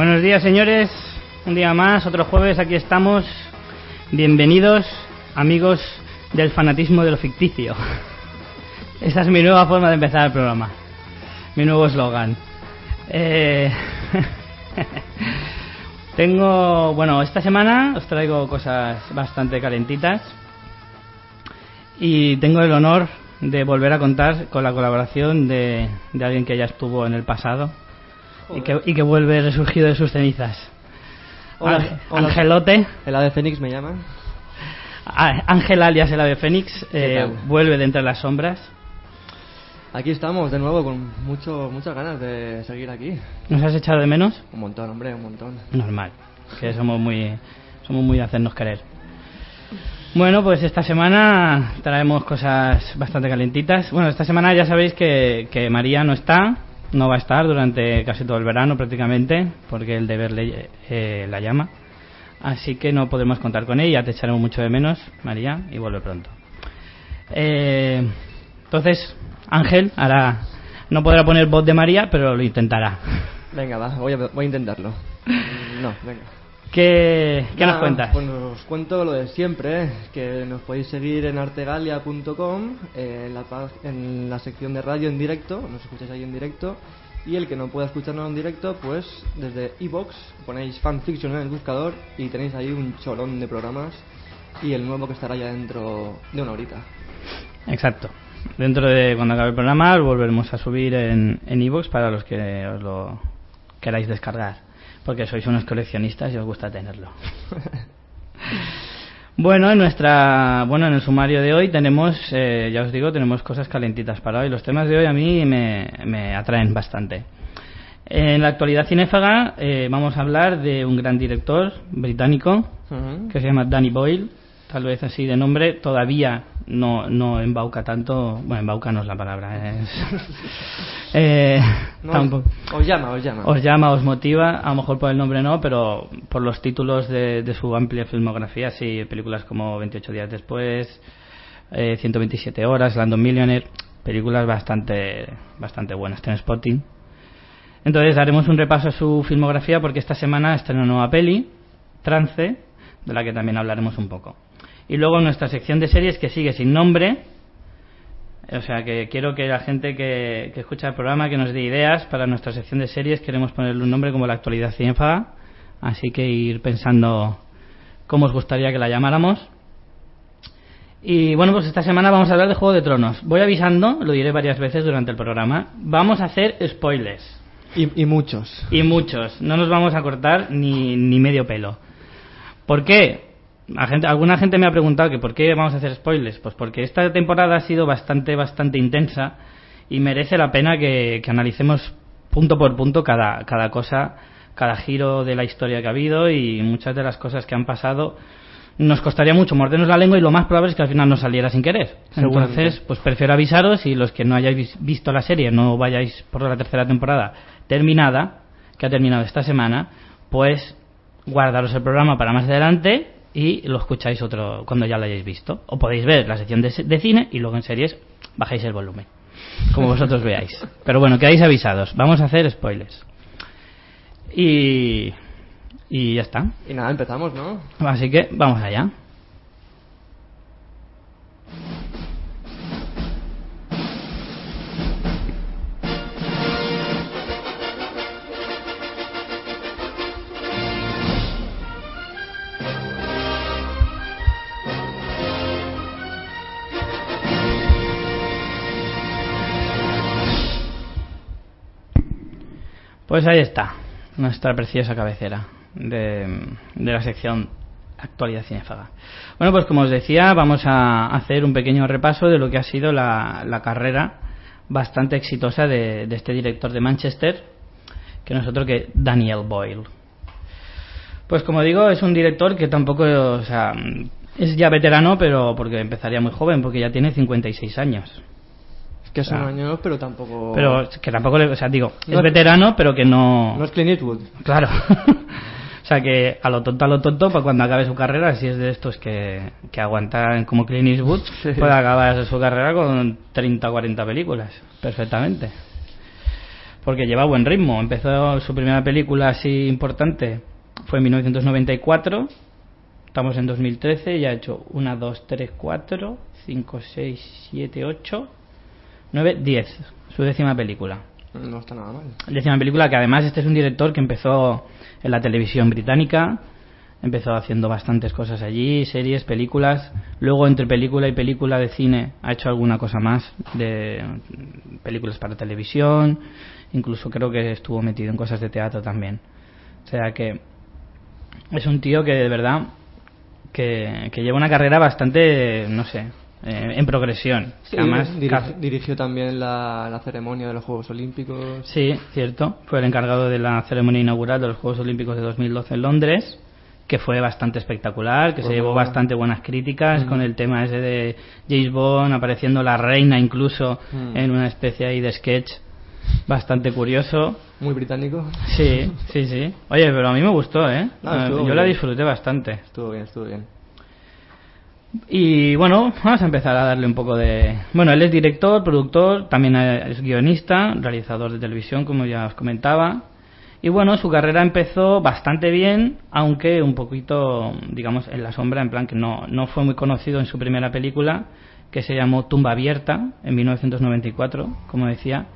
Buenos días, señores. Un día más, otro jueves, aquí estamos. Bienvenidos, amigos del fanatismo de lo ficticio. Esta es mi nueva forma de empezar el programa. Mi nuevo eslogan. Eh, Tengo, bueno, esta semana os traigo cosas bastante calentitas. Y tengo el honor de volver a contar con la colaboración de, de alguien que ya estuvo en el pasado y que, y que vuelve resurgido de sus cenizas. Hola, Ángel- hola. Angelote, El ave Fénix me llama. Ángel alias el ave Fénix, ¿Qué eh, vuelve de entre las sombras. Aquí estamos de nuevo con mucho, muchas ganas de seguir aquí. ¿Nos has echado de menos? Un montón, hombre, un montón. Normal, que somos muy, somos muy de hacernos querer. Bueno, pues esta semana traemos cosas bastante calentitas. Bueno, esta semana ya sabéis que, que María no está, no va a estar durante casi todo el verano prácticamente, porque el deber le, eh, la llama. Así que no podemos contar con ella, te echaremos mucho de menos, María, y vuelve pronto. Eh, entonces, Ángel hará, no podrá poner voz de María, pero lo intentará. Venga, va, voy a, voy a intentarlo. No, venga. ¿Qué, qué nos cuentas? Pues os cuento lo de siempre, ¿eh? que nos podéis seguir en artegalia.com, eh, en, la, en la sección de radio en directo, nos escucháis ahí en directo, y el que no pueda escucharnos en directo, pues desde iBox ponéis fanfiction en el buscador y tenéis ahí un cholón de programas y el nuevo que estará ya dentro de una horita. Exacto. Dentro de cuando acabe el programa volveremos a subir en iVoox para los que os lo queráis descargar. Porque sois unos coleccionistas y os gusta tenerlo. Bueno, en nuestra, bueno, en el sumario de hoy tenemos, eh, ya os digo, tenemos cosas calentitas para hoy. Los temas de hoy a mí me, me atraen bastante. En la actualidad cinéfaga eh, vamos a hablar de un gran director británico Ujú. que se llama Danny Boyle, tal vez así de nombre, todavía no, no embauca tanto, bueno, embauca no es la palabra, es... eh, No, tampoco- os llama, os llama. os llama, os motiva, a lo mejor por el nombre no, pero por los títulos de, de su amplia filmografía, sí, películas como 28 días después, eh, 127 horas, Landon Millionaire, películas bastante, bastante buenas, Spotting. Entonces haremos un repaso a su filmografía porque esta semana está en una nueva peli, Trance, de la que también hablaremos un poco. Y luego nuestra sección de series que sigue sin nombre, o sea que quiero que la gente que, que escucha el programa que nos dé ideas para nuestra sección de series. Queremos ponerle un nombre como la actualidad cinéfaga. Así que ir pensando cómo os gustaría que la llamáramos. Y bueno, pues esta semana vamos a hablar de Juego de Tronos. Voy avisando, lo diré varias veces durante el programa. Vamos a hacer spoilers. Y, y muchos. Y muchos. No nos vamos a cortar ni, ni medio pelo. ¿Por qué? La gente, alguna gente me ha preguntado que por qué vamos a hacer spoilers. Pues porque esta temporada ha sido bastante, bastante intensa y merece la pena que, que analicemos punto por punto cada, cada cosa, cada giro de la historia que ha habido y muchas de las cosas que han pasado. Nos costaría mucho mordernos la lengua y lo más probable es que al final nos saliera sin querer. Entonces, pues prefiero avisaros y los que no hayáis vis- visto la serie, no vayáis por la tercera temporada terminada, que ha terminado esta semana, pues guardaros el programa para más adelante y lo escucháis otro cuando ya lo hayáis visto. O podéis ver la sección de, cine y luego en series bajáis el volumen, como vosotros veáis. Pero bueno, quedáis avisados. Vamos a hacer spoilers. Y, y ya está. Y nada, empezamos, ¿no? Así que vamos allá. Pues ahí está, nuestra preciosa cabecera de, la sección actualidad cinefaga. Bueno, pues como os decía, vamos a hacer un pequeño repaso de lo que ha sido la, la carrera bastante exitosa de, este director de Manchester, que no es otro que Daniel Boyle. Pues como digo, es un director que tampoco, es ya veterano, pero porque empezaría muy joven, porque ya tiene 56 años. Que son sea, años, pero tampoco. Pero que tampoco, le, o sea, digo, no es veterano, pero que no. No es Clint Eastwood. Claro. o sea, que a lo tonto, a lo tonto, para cuando acabe su carrera, si es de estos que, que aguantan como Clint Eastwood, sí. puede acabar su carrera con 30 o 40 películas, perfectamente. Porque lleva buen ritmo. Empezó su primera película así importante, fue en 1994 Estamos en 2013 y ha hecho 1, 2, 3, 4, 5, 6, 7, 8, 9, 10. Su décima película. No está nada mal. Décima película que además este es un director que empezó en la televisión británica. Empezó haciendo bastantes cosas allí, series, películas. Luego entre película y película de cine ha hecho alguna cosa más de películas para televisión. Incluso creo que estuvo metido en cosas de teatro también. O sea que es un tío que de verdad que, que lleva una carrera bastante, no sé, eh, en progresión. Sí, Además, dirigió, dirigió también la, la, ceremonia de los Juegos Olímpicos. Sí, cierto. Fue el encargado de la ceremonia inaugural de los Juegos Olímpicos de 2012 en Londres, que fue bastante espectacular, que se llevó bastante buenas críticas con el tema ese de James Bond apareciendo la reina incluso en una especie ahí de sketch bastante curioso. Muy británico. Sí, sí, sí. Oye, pero a mí me gustó, ¿eh? No, Yo bien. la disfruté bastante. Estuvo bien, estuvo bien. Y bueno, vamos a empezar a darle un poco de... Bueno, él es director, productor, también es guionista, realizador de televisión, como ya os comentaba. Y bueno, su carrera empezó bastante bien, aunque un poquito, digamos, en la sombra, en plan que no, no fue muy conocido en su primera película, que se llamó Tumba Abierta, en 1994, como decía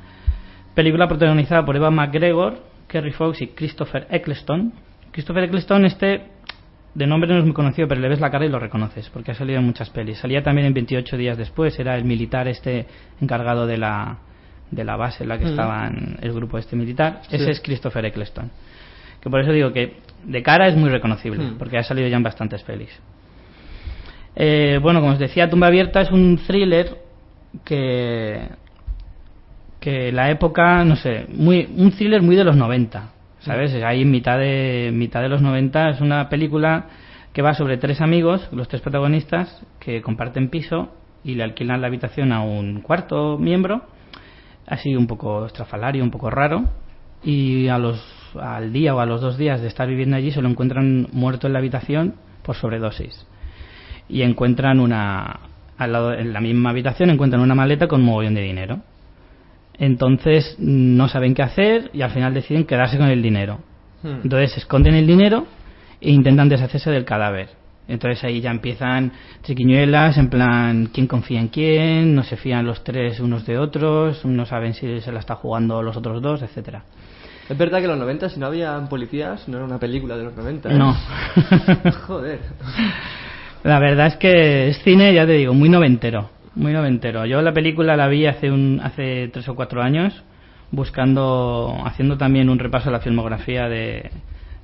Película protagonizada por Eva McGregor, Kerry Fox y Christopher Eccleston. Christopher Eccleston, este de nombre no es muy conocido, pero le ves la cara y lo reconoces, porque ha salido en muchas pelis. Salía también en 28 días después, era el militar este encargado de la, de la base en la que mm. estaba el grupo este militar. Sí. Ese es Christopher Eccleston. Que por eso digo que de cara es muy reconocible, mm. porque ha salido ya en bastantes pelis. Eh, bueno, como os decía, Tumba Abierta es un thriller que que la época, no sé, muy un thriller muy de los 90, ¿sabes? Ahí en mitad de mitad de los 90 es una película que va sobre tres amigos, los tres protagonistas, que comparten piso y le alquilan la habitación a un cuarto miembro, así un poco estrafalario, un poco raro, y a los al día o a los dos días de estar viviendo allí se lo encuentran muerto en la habitación por sobredosis. Y encuentran una al lado en la misma habitación encuentran una maleta con un mogollón de dinero entonces no saben qué hacer y al final deciden quedarse con el dinero. Hmm. Entonces esconden el dinero e intentan deshacerse del cadáver. Entonces ahí ya empiezan triquiñuelas, en plan, ¿quién confía en quién? No se fían los tres unos de otros, no saben si se la está jugando los otros dos, etcétera. Es verdad que en los 90 si no había policías no era una película de los 90. ¿eh? No. Joder. La verdad es que es cine, ya te digo, muy noventero muy noventero. Yo la película la vi hace un hace tres o cuatro años, buscando, haciendo también un repaso a la filmografía de,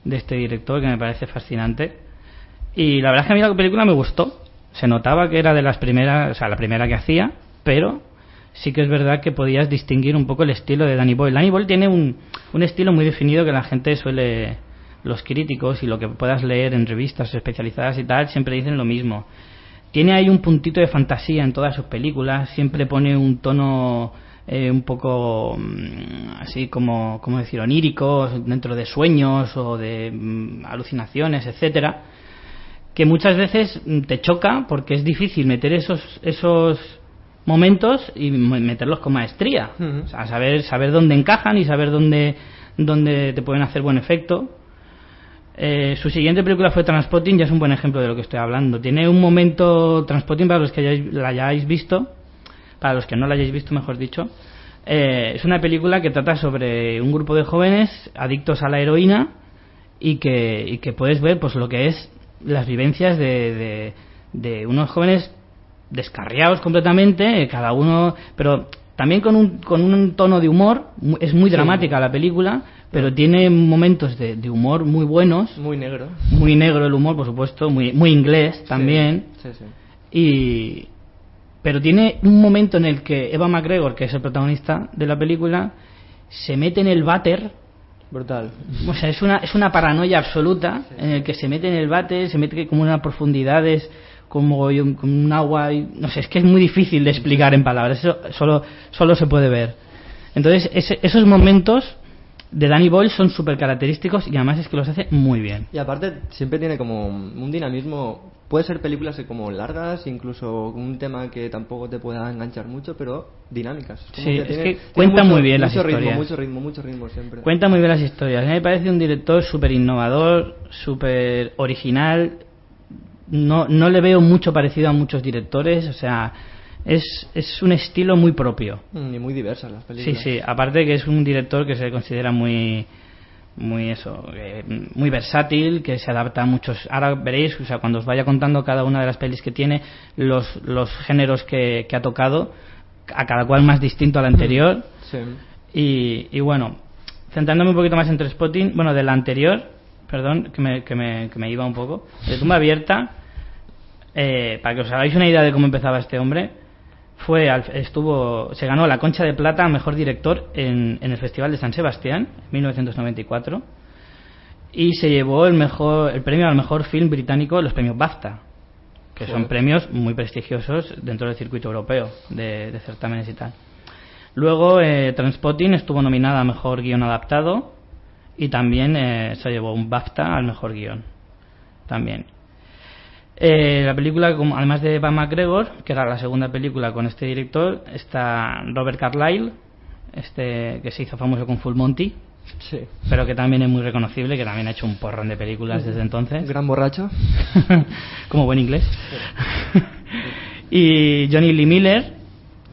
de este director que me parece fascinante. Y la verdad es que a mí la película me gustó. Se notaba que era de las primeras, o sea, la primera que hacía, pero sí que es verdad que podías distinguir un poco el estilo de Danny Boyle. Danny Boyle tiene un, un estilo muy definido que la gente suele, los críticos y lo que puedas leer en revistas especializadas y tal, siempre dicen lo mismo tiene ahí un puntito de fantasía en todas sus películas, siempre pone un tono eh, un poco mm, así como, como decir, onírico, dentro de sueños o de mm, alucinaciones, etcétera, que muchas veces mm, te choca porque es difícil meter esos, esos momentos y meterlos con maestría. Uh -huh. O sea, saber, saber dónde encajan y saber dónde, dónde te pueden hacer buen efecto eh, su siguiente película fue Transpotting, ya es un buen ejemplo de lo que estoy hablando. Tiene un momento, Transpotting, para los que hayáis, la hayáis visto, para los que no la hayáis visto, mejor dicho, eh, es una película que trata sobre un grupo de jóvenes adictos a la heroína y que, y que puedes ver pues lo que es las vivencias de, de, de unos jóvenes descarriados completamente, cada uno, pero también con un, con un tono de humor, es muy dramática sí. la película, pero tiene momentos de, de humor muy buenos, Muy negro. muy negro el humor, por supuesto, muy, muy inglés también, Sí, sí. y pero tiene un momento en el que Eva McGregor, que es el protagonista de la película, se mete en el váter Brutal. o sea, es una, es una paranoia absoluta en el que se mete en el váter, se mete como en unas profundidades, como como un agua, y, no sé, es que es muy difícil de explicar en palabras, eso solo, solo se puede ver. Entonces, ese- esos momentos de Danny Boyle son súper característicos y además es que los hace muy bien. Y aparte siempre tiene como un dinamismo. Puede ser películas que como largas, incluso un tema que tampoco te pueda enganchar mucho, pero dinámicas. Como Sí, es tiene- que tiene cuenta mucho- muy bien las mucho ritmo, historias. mucho ritmo, mucho ritmo siempre. Cuenta muy bien las historias. A mí me parece un director súper innovador, súper original. No, no le veo mucho parecido a muchos directores, o sea, es, es un estilo muy propio. Mm, Y muy diversas las Sí, películas. sí, aparte que es un director que se considera muy muy eso, eh, muy versátil, que se adapta a muchos. Ahora veréis, o sea, cuando os vaya contando cada una de las pelis que tiene, los, los géneros que, que ha tocado, a cada cual más distinto al anterior. Sí. Y, y bueno, centrándome un poquito más en Spotting, bueno, de la anterior, perdón, que me, que me, que me iba un poco, de tumba abierta, eh, para que os hagáis una idea de cómo empezaba este hombre, fue al- estuvo se ganó la Concha de Plata a mejor director en, en el Festival de San Sebastián en 1994 y se llevó el mejor el premio al mejor film británico los premios BAFTA que son premios muy prestigiosos dentro del circuito europeo de, de certámenes y tal. Luego eh, Transpotting estuvo nominada a mejor guion adaptado y también eh, se llevó un BAFTA al mejor guion también eh, la película, además de Eva McGregor, que era la segunda película con este director, está Robert Carlyle, este que se hizo famoso con Full Monty, Sí. pero que también es muy reconocible, que también ha hecho un porrón de películas desde entonces, Gran borracho. como buen inglés. y Johnny Lee Miller,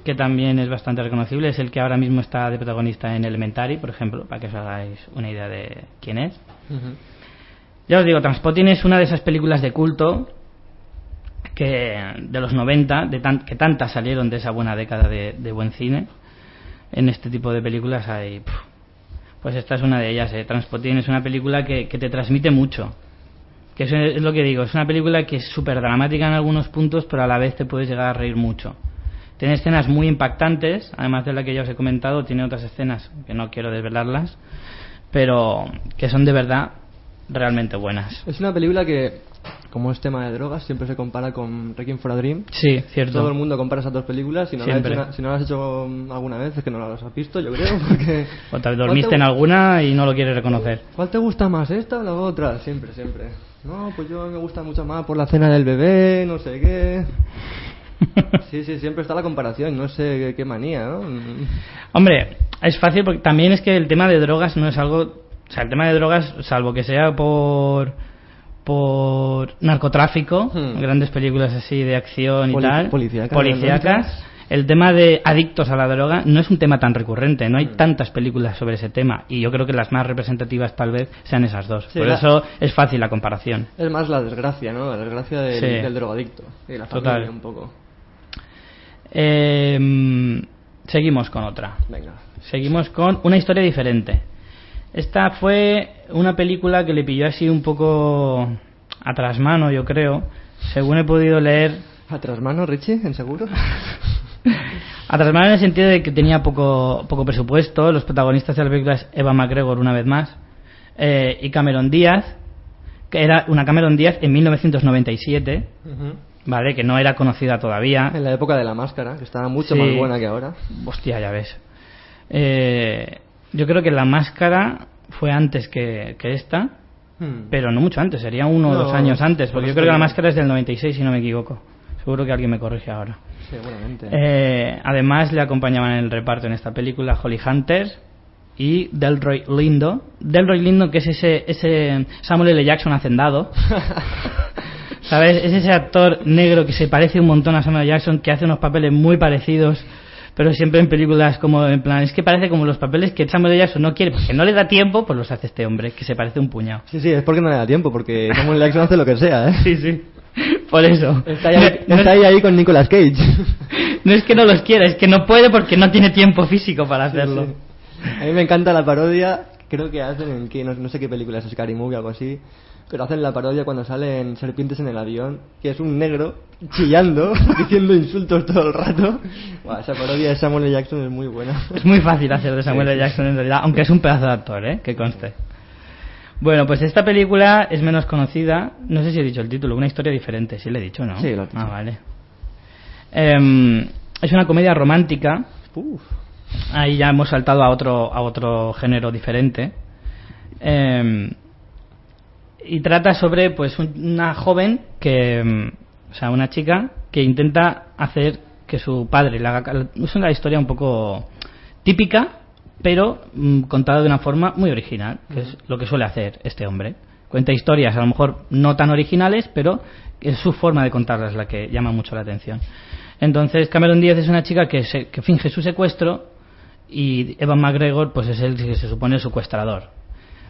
que también es bastante reconocible, es el que ahora mismo está de protagonista en Elementary, por ejemplo, para que os hagáis una idea de quién es. Ujú. Ya os digo, Transpotting es una de esas películas de culto que de los 90, de que tantas salieron de esa buena década de, de buen cine. En este tipo de películas hay... pues esta es una de ellas. Eh. Transpotting es una película que, que te transmite mucho. Que es lo que digo, es una película que es súper dramática en algunos puntos, pero a la vez te puedes llegar a reír mucho. Tiene escenas muy impactantes, además de la que ya os he comentado, tiene otras escenas que no quiero desvelarlas, pero que son de verdad realmente buenas. Es una película que, como es tema de drogas, siempre se compara con Requiem for a Dream. Sí, cierto. Todo el mundo compara esas dos películas. Si no, la has Siempre. hecho, si no las has hecho alguna vez, es que no las has visto, yo creo. Porque O tal vez ¿Cuál dormiste te en gu- alguna y no lo quieres reconocer. ¿Cuál te gusta más, esta o la otra? Siempre, siempre. No, pues yo me gusta mucho más por la cena del bebé, no sé qué. Sí, sí, siempre está la comparación, no sé qué, manía, ¿no? Hombre, es fácil porque también es que el tema de drogas no es algo. O sea, el tema de drogas, salvo que sea por por narcotráfico, Hmm. grandes películas así de acción y tal, policíacas, policíacas, el tema de adictos a la droga no es un tema tan recurrente, no hay Hmm. tantas películas sobre ese tema y yo creo que las más representativas tal vez sean esas dos. Sí, Por la- eso es fácil la comparación. Es más la desgracia, ¿no? La desgracia del, Sí. del drogadicto. Y la familia Total. un poco. Eh, seguimos con otra. Venga. Seguimos con una historia diferente. Esta fue una película que le pilló así un poco a trasmano, yo creo. Según he podido leer, ¿A trasmano, Richie? ¿En seguro? a trasmano en el sentido de que tenía poco, poco presupuesto. Los protagonistas de la película es Eva McGregor, una vez más, eh, y Cameron Díaz, que era una Cameron Díaz en 1997, ¿vale? Que no era conocida todavía. En la época de la máscara, que estaba mucho Sí. más buena que ahora. Hostia, ya ves. Eh, yo creo que la máscara fue antes que, que esta, Hmm. pero no mucho antes, sería uno o No, dos años antes, por porque yo eso creo que la máscara es del 96, si no me equivoco. Seguro que alguien me corrige ahora. Seguramente. Eh, además, le acompañaban en el reparto en esta película Holly Hunter y Delroy Lindo. Delroy Lindo, que es ese, ese Samuel L. Jackson hacendado. ¿Sabes? Es ese actor negro que se parece un montón a Samuel L. Jackson, que hace unos papeles muy parecidos, pero siempre en películas como, en plan, es que parece como los papeles que Samuel L. Jackson no quiere, porque no le da tiempo, pues los hace este hombre, que se parece un puñado. Sí, sí, es porque no le da tiempo, porque Samuel Jackson hace lo que sea, ¿eh? Sí, sí. Por eso. Está ahí, No- está ahí, ahí con Nicolas Cage. No es que no los quiera, es que no puede porque no tiene tiempo físico para hacerlo. Sí, sí. A mí me encanta la parodia creo que hacen en que no, no sé qué película es Scary Movie o algo así pero hacen la parodia cuando salen serpientes en el avión que es un negro chillando diciendo insultos todo el rato esa parodia de Samuel L. Jackson es muy buena Es muy fácil hacer de Samuel L. Jackson en realidad, aunque es un pedazo de actor, ¿eh? Que conste. Bueno, pues esta película es menos conocida. No sé si he dicho el título, una historia diferente. Sí, le he dicho, ¿no? Sí, lo has dicho. Ah, vale. Em, es una comedia romántica. Uf. Ahí ya hemos saltado a otro, a otro género diferente. Em, y trata sobre pues un- una joven que em, o sea una chica que intenta hacer que su padre ca- es una historia un poco típica pero mm, contada de una forma muy original que es lo que suele hacer este hombre. Cuenta historias a lo mejor no tan originales pero es su forma de contarlas la que llama mucho la atención. Entonces Cameron Díaz es una chica que, se- que finge su secuestro y Evan McGregor pues es el que se supone el secuestrador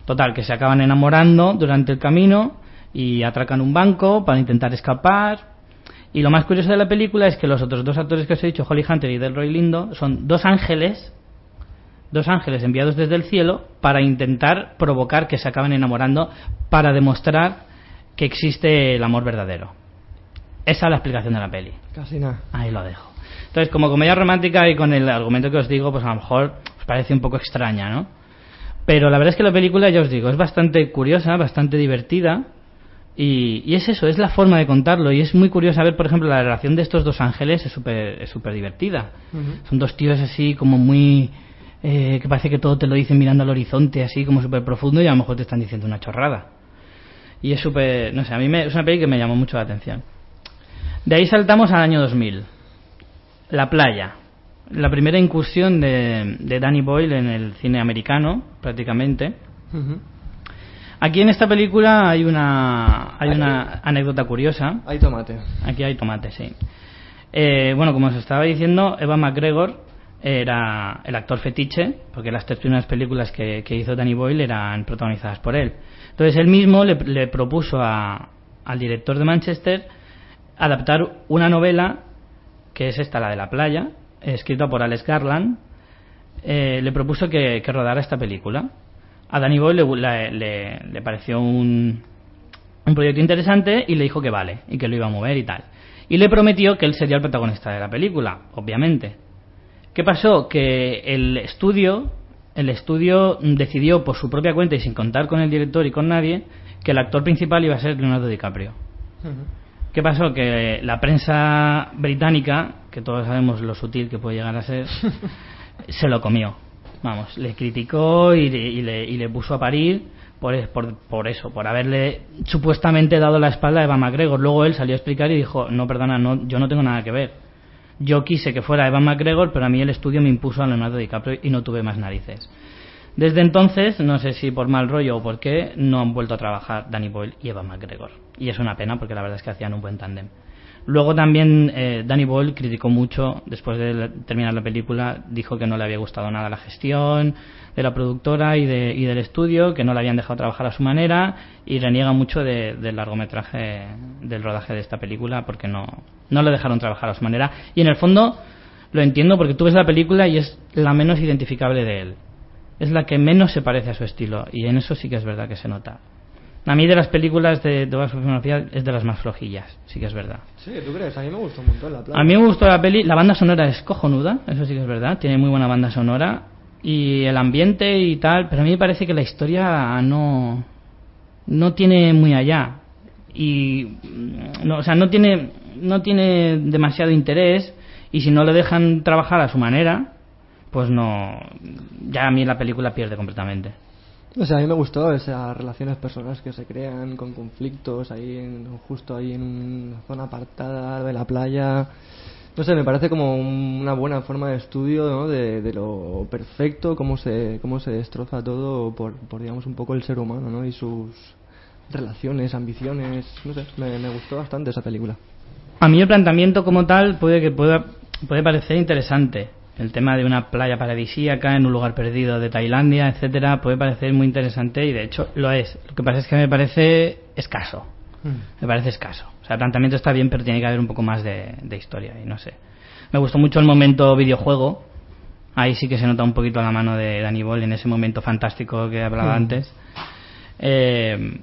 Total, que se acaban enamorando durante el camino y atracan un banco para intentar escapar. Y lo más curioso de la película es que los otros dos actores que os he dicho, Holly Hunter y Delroy Lindo, son dos ángeles, dos ángeles enviados desde el cielo para intentar provocar que se acaben enamorando para demostrar que existe el amor verdadero. Esa es la explicación de la peli. casi nada Ahí lo dejo. Entonces, como comedia romántica y con el argumento que os digo, pues a lo mejor os parece un poco extraña, ¿no? Pero la verdad es que la película, ya os digo, es bastante curiosa, bastante divertida. Y, y es eso, es la forma de contarlo. Y es muy curioso ver, por ejemplo, la relación de estos dos ángeles es súper es súper divertida. Son dos tíos así como muy... eh, que parece que todo te lo dicen mirando al horizonte, así como súper profundo, y a lo mejor te están diciendo una chorrada. Y es súper... No sé, a mí me, es una peli que me llamó mucho la atención. De ahí saltamos al año 2000. La playa. La primera incursión de, de Danny Boyle en el cine americano, prácticamente. Aquí en esta película hay una, hay una anécdota curiosa. hay tomate Aquí hay tomate, sí. Eh, bueno, como os estaba diciendo, Eva McGregor era el actor fetiche, porque las tres primeras películas que, que hizo Danny Boyle eran protagonizadas por él. Entonces él mismo le, le propuso a- al director de Manchester adaptar una novela, que es esta, la de la playa, escrita por Alex Garland, eh, le propuso que, que rodara esta película. A Danny Boyle le, le- le pareció un, un proyecto interesante y le dijo que vale y que lo iba a mover y tal. Y le prometió que él sería el protagonista de la película, obviamente. ¿Qué pasó? Que el estudio, el estudio decidió por su propia cuenta y sin contar con el director y con nadie que el actor principal iba a ser Leonardo DiCaprio. ¿Qué pasó? Que la prensa británica, que todos sabemos lo sutil que puede llegar a ser, se lo comió. Vamos, le criticó y, le- y le, y le puso a parir por, por, por eso, por haberle supuestamente dado la espalda a Eva McGregor. Luego él salió a explicar y dijo, no, perdona, no, yo no tengo nada que ver. Yo quise que fuera Eva McGregor, pero a mí el estudio me impuso a Leonardo DiCaprio y no tuve más narices. Desde entonces, no sé si por mal rollo o por qué, no han vuelto a trabajar Danny Boyle y Eva McGregor. Y es una pena porque la verdad es que hacían un buen tándem. Luego también eh, Danny Boyle criticó mucho, después de terminar la película, dijo que no le había gustado nada la gestión de la productora y, de- y del estudio, que no le habían dejado trabajar a su manera y reniega mucho de- del largometraje, del rodaje de esta película porque no, no le dejaron trabajar a su manera. Y en el fondo lo entiendo porque tú ves la película y es la menos identificable de él. Es la que menos se parece a su estilo y en eso sí que es verdad que se nota. A mí de las películas de su filmografía es de las más flojillas, sí que es verdad. Sí, ¿tú crees? A mí me gustó un montón la playa. A mí me gustó la peli, la banda sonora es cojonuda, eso sí que es verdad, tiene muy buena banda sonora y el ambiente y tal, pero a mí me parece que la historia no no tiene muy allá y no, o sea, no tiene no tiene demasiado interés y si no le dejan trabajar a su manera, pues no ya a mí la película pierde completamente. O sea, a mí me gustó esas relaciones personales que se crean con conflictos ahí, en- justo ahí en una zona apartada de la playa. No sé, me parece como un- una buena forma de estudio de, de lo perfecto, cómo se, cómo se destroza todo por, por, digamos, un poco el ser humano ¿no? y sus relaciones, ambiciones. No sé, me, me gustó bastante esa película. A mí el planteamiento como tal puede que pueda puede parecer interesante. El tema de una playa paradisíaca en un lugar perdido de Tailandia, etcétera, puede parecer muy interesante y de hecho lo es. Lo que pasa es que me parece escaso. Me parece escaso. O sea, el planteamiento está bien, pero tiene que haber un poco más de, de historia y no sé. Me gustó mucho el momento videojuego. Ahí sí que se nota un poquito la mano de Danny Boyle en ese momento fantástico que he hablado antes. Eh,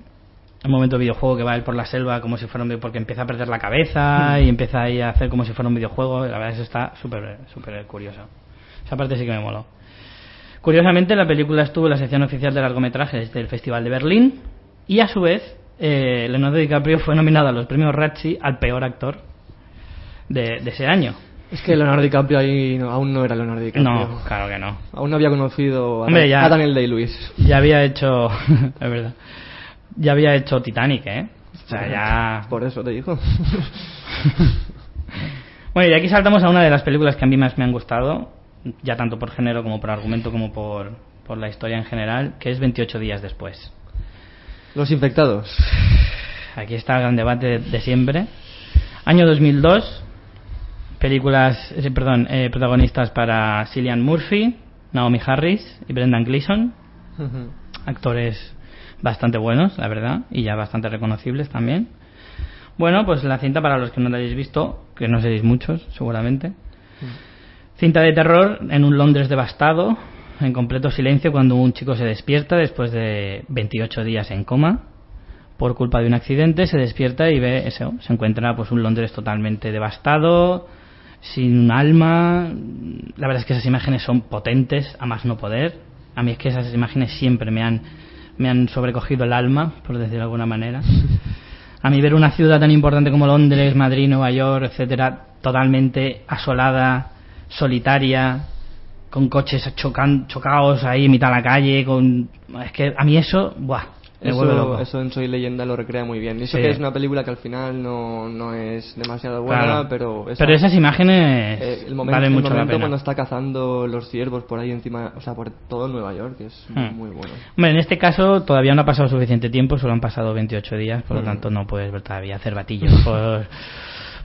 un momento de videojuego que va él por la selva como si fuera un porque empieza a perder la cabeza y empieza ahí a hacer como si fuera un videojuego. La verdad es que está súper súper curioso. Esa parte sí que me moló. Curiosamente, la película estuvo en la sección oficial de largometrajes del Festival de Berlín y a su vez eh, Leonardo DiCaprio fue nominado a los premios Razzie al peor actor de, ese año. Es que Leonardo DiCaprio ahí aún no era Leonardo DiCaprio. No, claro que no. Aún no había conocido a, Daniel Day-Lewis. Ya había hecho... es verdad ya había hecho Titanic, ¿eh? O sea, ya... Por eso te digo. bueno, y aquí saltamos a una de las películas que a mí más me han gustado, ya tanto por género como por argumento como por, por la historia en general, que es 28 días después. Los infectados. Aquí está el gran debate de, siempre. Año 2002, películas, eh, perdón, eh, protagonistas para Cillian Murphy, Naomi Harris y Brendan Gleeson. Actores bastante buenos, la verdad, y ya bastante reconocibles también. Bueno, pues la cinta para los que no la hayáis visto, que no seréis muchos, seguramente. Cinta de terror en un Londres devastado, en completo silencio cuando un chico se despierta después de 28 días en coma por culpa de un accidente, se despierta y ve eso, se encuentra pues un Londres totalmente devastado, sin un alma. La verdad es que esas imágenes son potentes, a más no poder. A mí es que esas imágenes siempre me han me han sobrecogido el alma, por decirlo de alguna manera. A mí ver una ciudad tan importante como Londres, Madrid, Nueva York, etcétera, totalmente asolada, solitaria, con coches chocan, chocados ahí en mitad de la calle, con es que a mí eso, buah, eso, en Soy Leyenda lo recrea muy bien. Eso que es una película que al final no, no es demasiado buena, pero... pero esas imágenes eh, el momento, mucho cuando está cazando los ciervos por ahí encima, o sea, por todo Nueva York, es hmm. muy bueno. Bueno, en este caso todavía no ha pasado suficiente tiempo, solo han pasado 28 días, por lo hmm. tanto no puedes ver todavía hacer batillos por,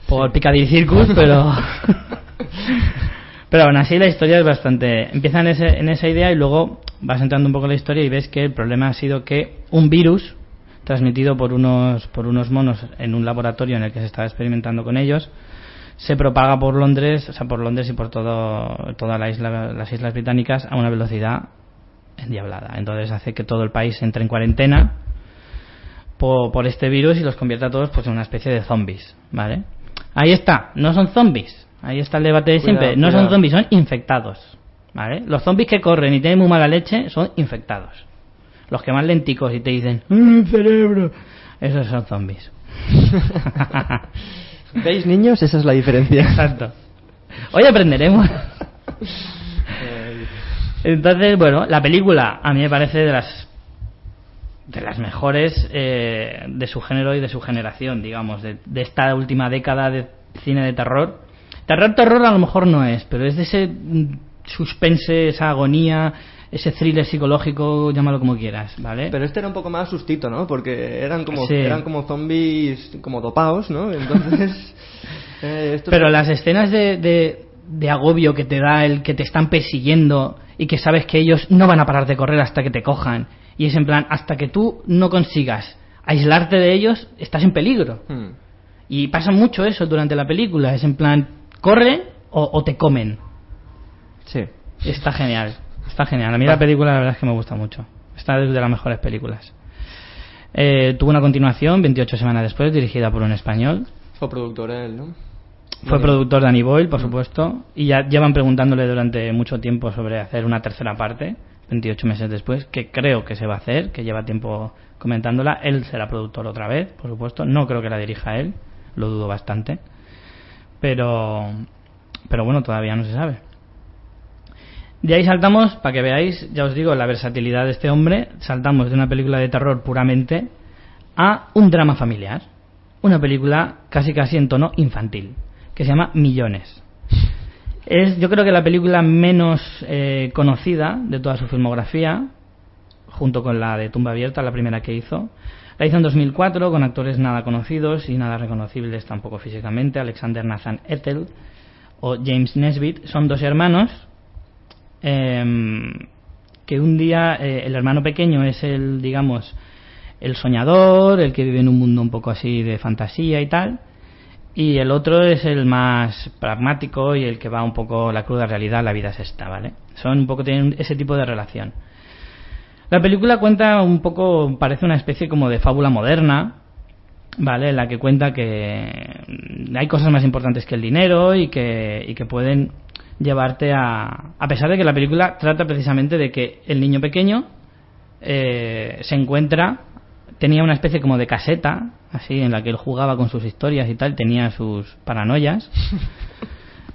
por Piccadilly Circus, pero... Pero aún así la historia es bastante... Empieza en, ese, en esa idea y luego vas entrando un poco en la historia y ves que el problema ha sido que un virus transmitido por unos, por unos monos en un laboratorio en el que se estaba experimentando con ellos se propaga por Londres, o sea, por Londres y por todo, toda la isla, las islas británicas a una velocidad endiablada. Entonces hace que todo el país entre en cuarentena por, por este virus y los convierta a todos pues en una especie de zombies, ¿vale? Ahí está, no son zombies, Ahí está el debate de siempre. no son zombies, son infectados. ¿Vale? Los zombies que corren y tienen muy mala leche son infectados. Los que más lenticos y te dicen, ¡un cerebro! Esos son zombies. ¿Veis, niños? Esa es la diferencia. Exacto. Hoy aprenderemos. Entonces, bueno, la película a mí me parece de las de las mejores eh, de su género y de su generación, digamos, de, de esta última década de cine de terror Terror, terror a lo mejor no es, pero es de ese mm, suspense, esa agonía, ese thriller psicológico, llámalo como quieras, ¿vale? Pero este era un poco más sustito, ¿no? Porque eran como, eran como zombies como dopados, ¿no? Entonces... Eh, pero las escenas de, de, de, agobio que te da el que te están persiguiendo y que sabes que ellos no van a parar de correr hasta que te cojan. Y es en plan, hasta que tú no consigas aislarte de ellos, estás en peligro. Hmm. Y pasa mucho eso durante la película. Es en plan, corre o, te comen. Sí. Está genial. Está genial. A mí la película la verdad es que me gusta mucho. Está de las mejores películas. Eh, tuvo una continuación 28 semanas después, dirigida por un español. Fue productor él, ¿no? Fue productor Danny Boyle, por mm. supuesto, y ya llevan preguntándole durante mucho tiempo sobre hacer una tercera parte, 28 meses después, que creo que se va a hacer, que lleva tiempo comentándola. Él será productor otra vez, por supuesto. No creo que la dirija él, lo dudo bastante pero, pero bueno, todavía no se sabe. De ahí saltamos, para que veáis, ya os digo, la versatilidad de este hombre, saltamos de una película de terror puramente a un drama familiar. Una película casi casi en tono infantil, que se llama Millones. Es yo creo que la película menos eh, conocida de toda su filmografía, junto con la de Tumba Abierta, la primera que hizo. La hizo en 2004 con actores nada conocidos y nada reconocibles tampoco físicamente. Alexander Nathan Ethel o James Nesbitt son dos hermanos em, que un día eh, el hermano pequeño es el, digamos, el soñador, el que vive en un mundo un poco así de fantasía y tal. y el otro es el más pragmático y el que va un poco la cruda realidad, la vida es esta, ¿vale? Son un poco, tienen ese tipo de relación. La película cuenta un poco, parece una especie como de fábula moderna, ¿vale? En la que cuenta que hay cosas más importantes que el dinero y que, y que pueden llevarte a... A pesar de que la película trata precisamente de que el niño pequeño eh, se encuentra, tenía una especie como de caseta, así, en la que él jugaba con sus historias y tal, tenía sus paranoias.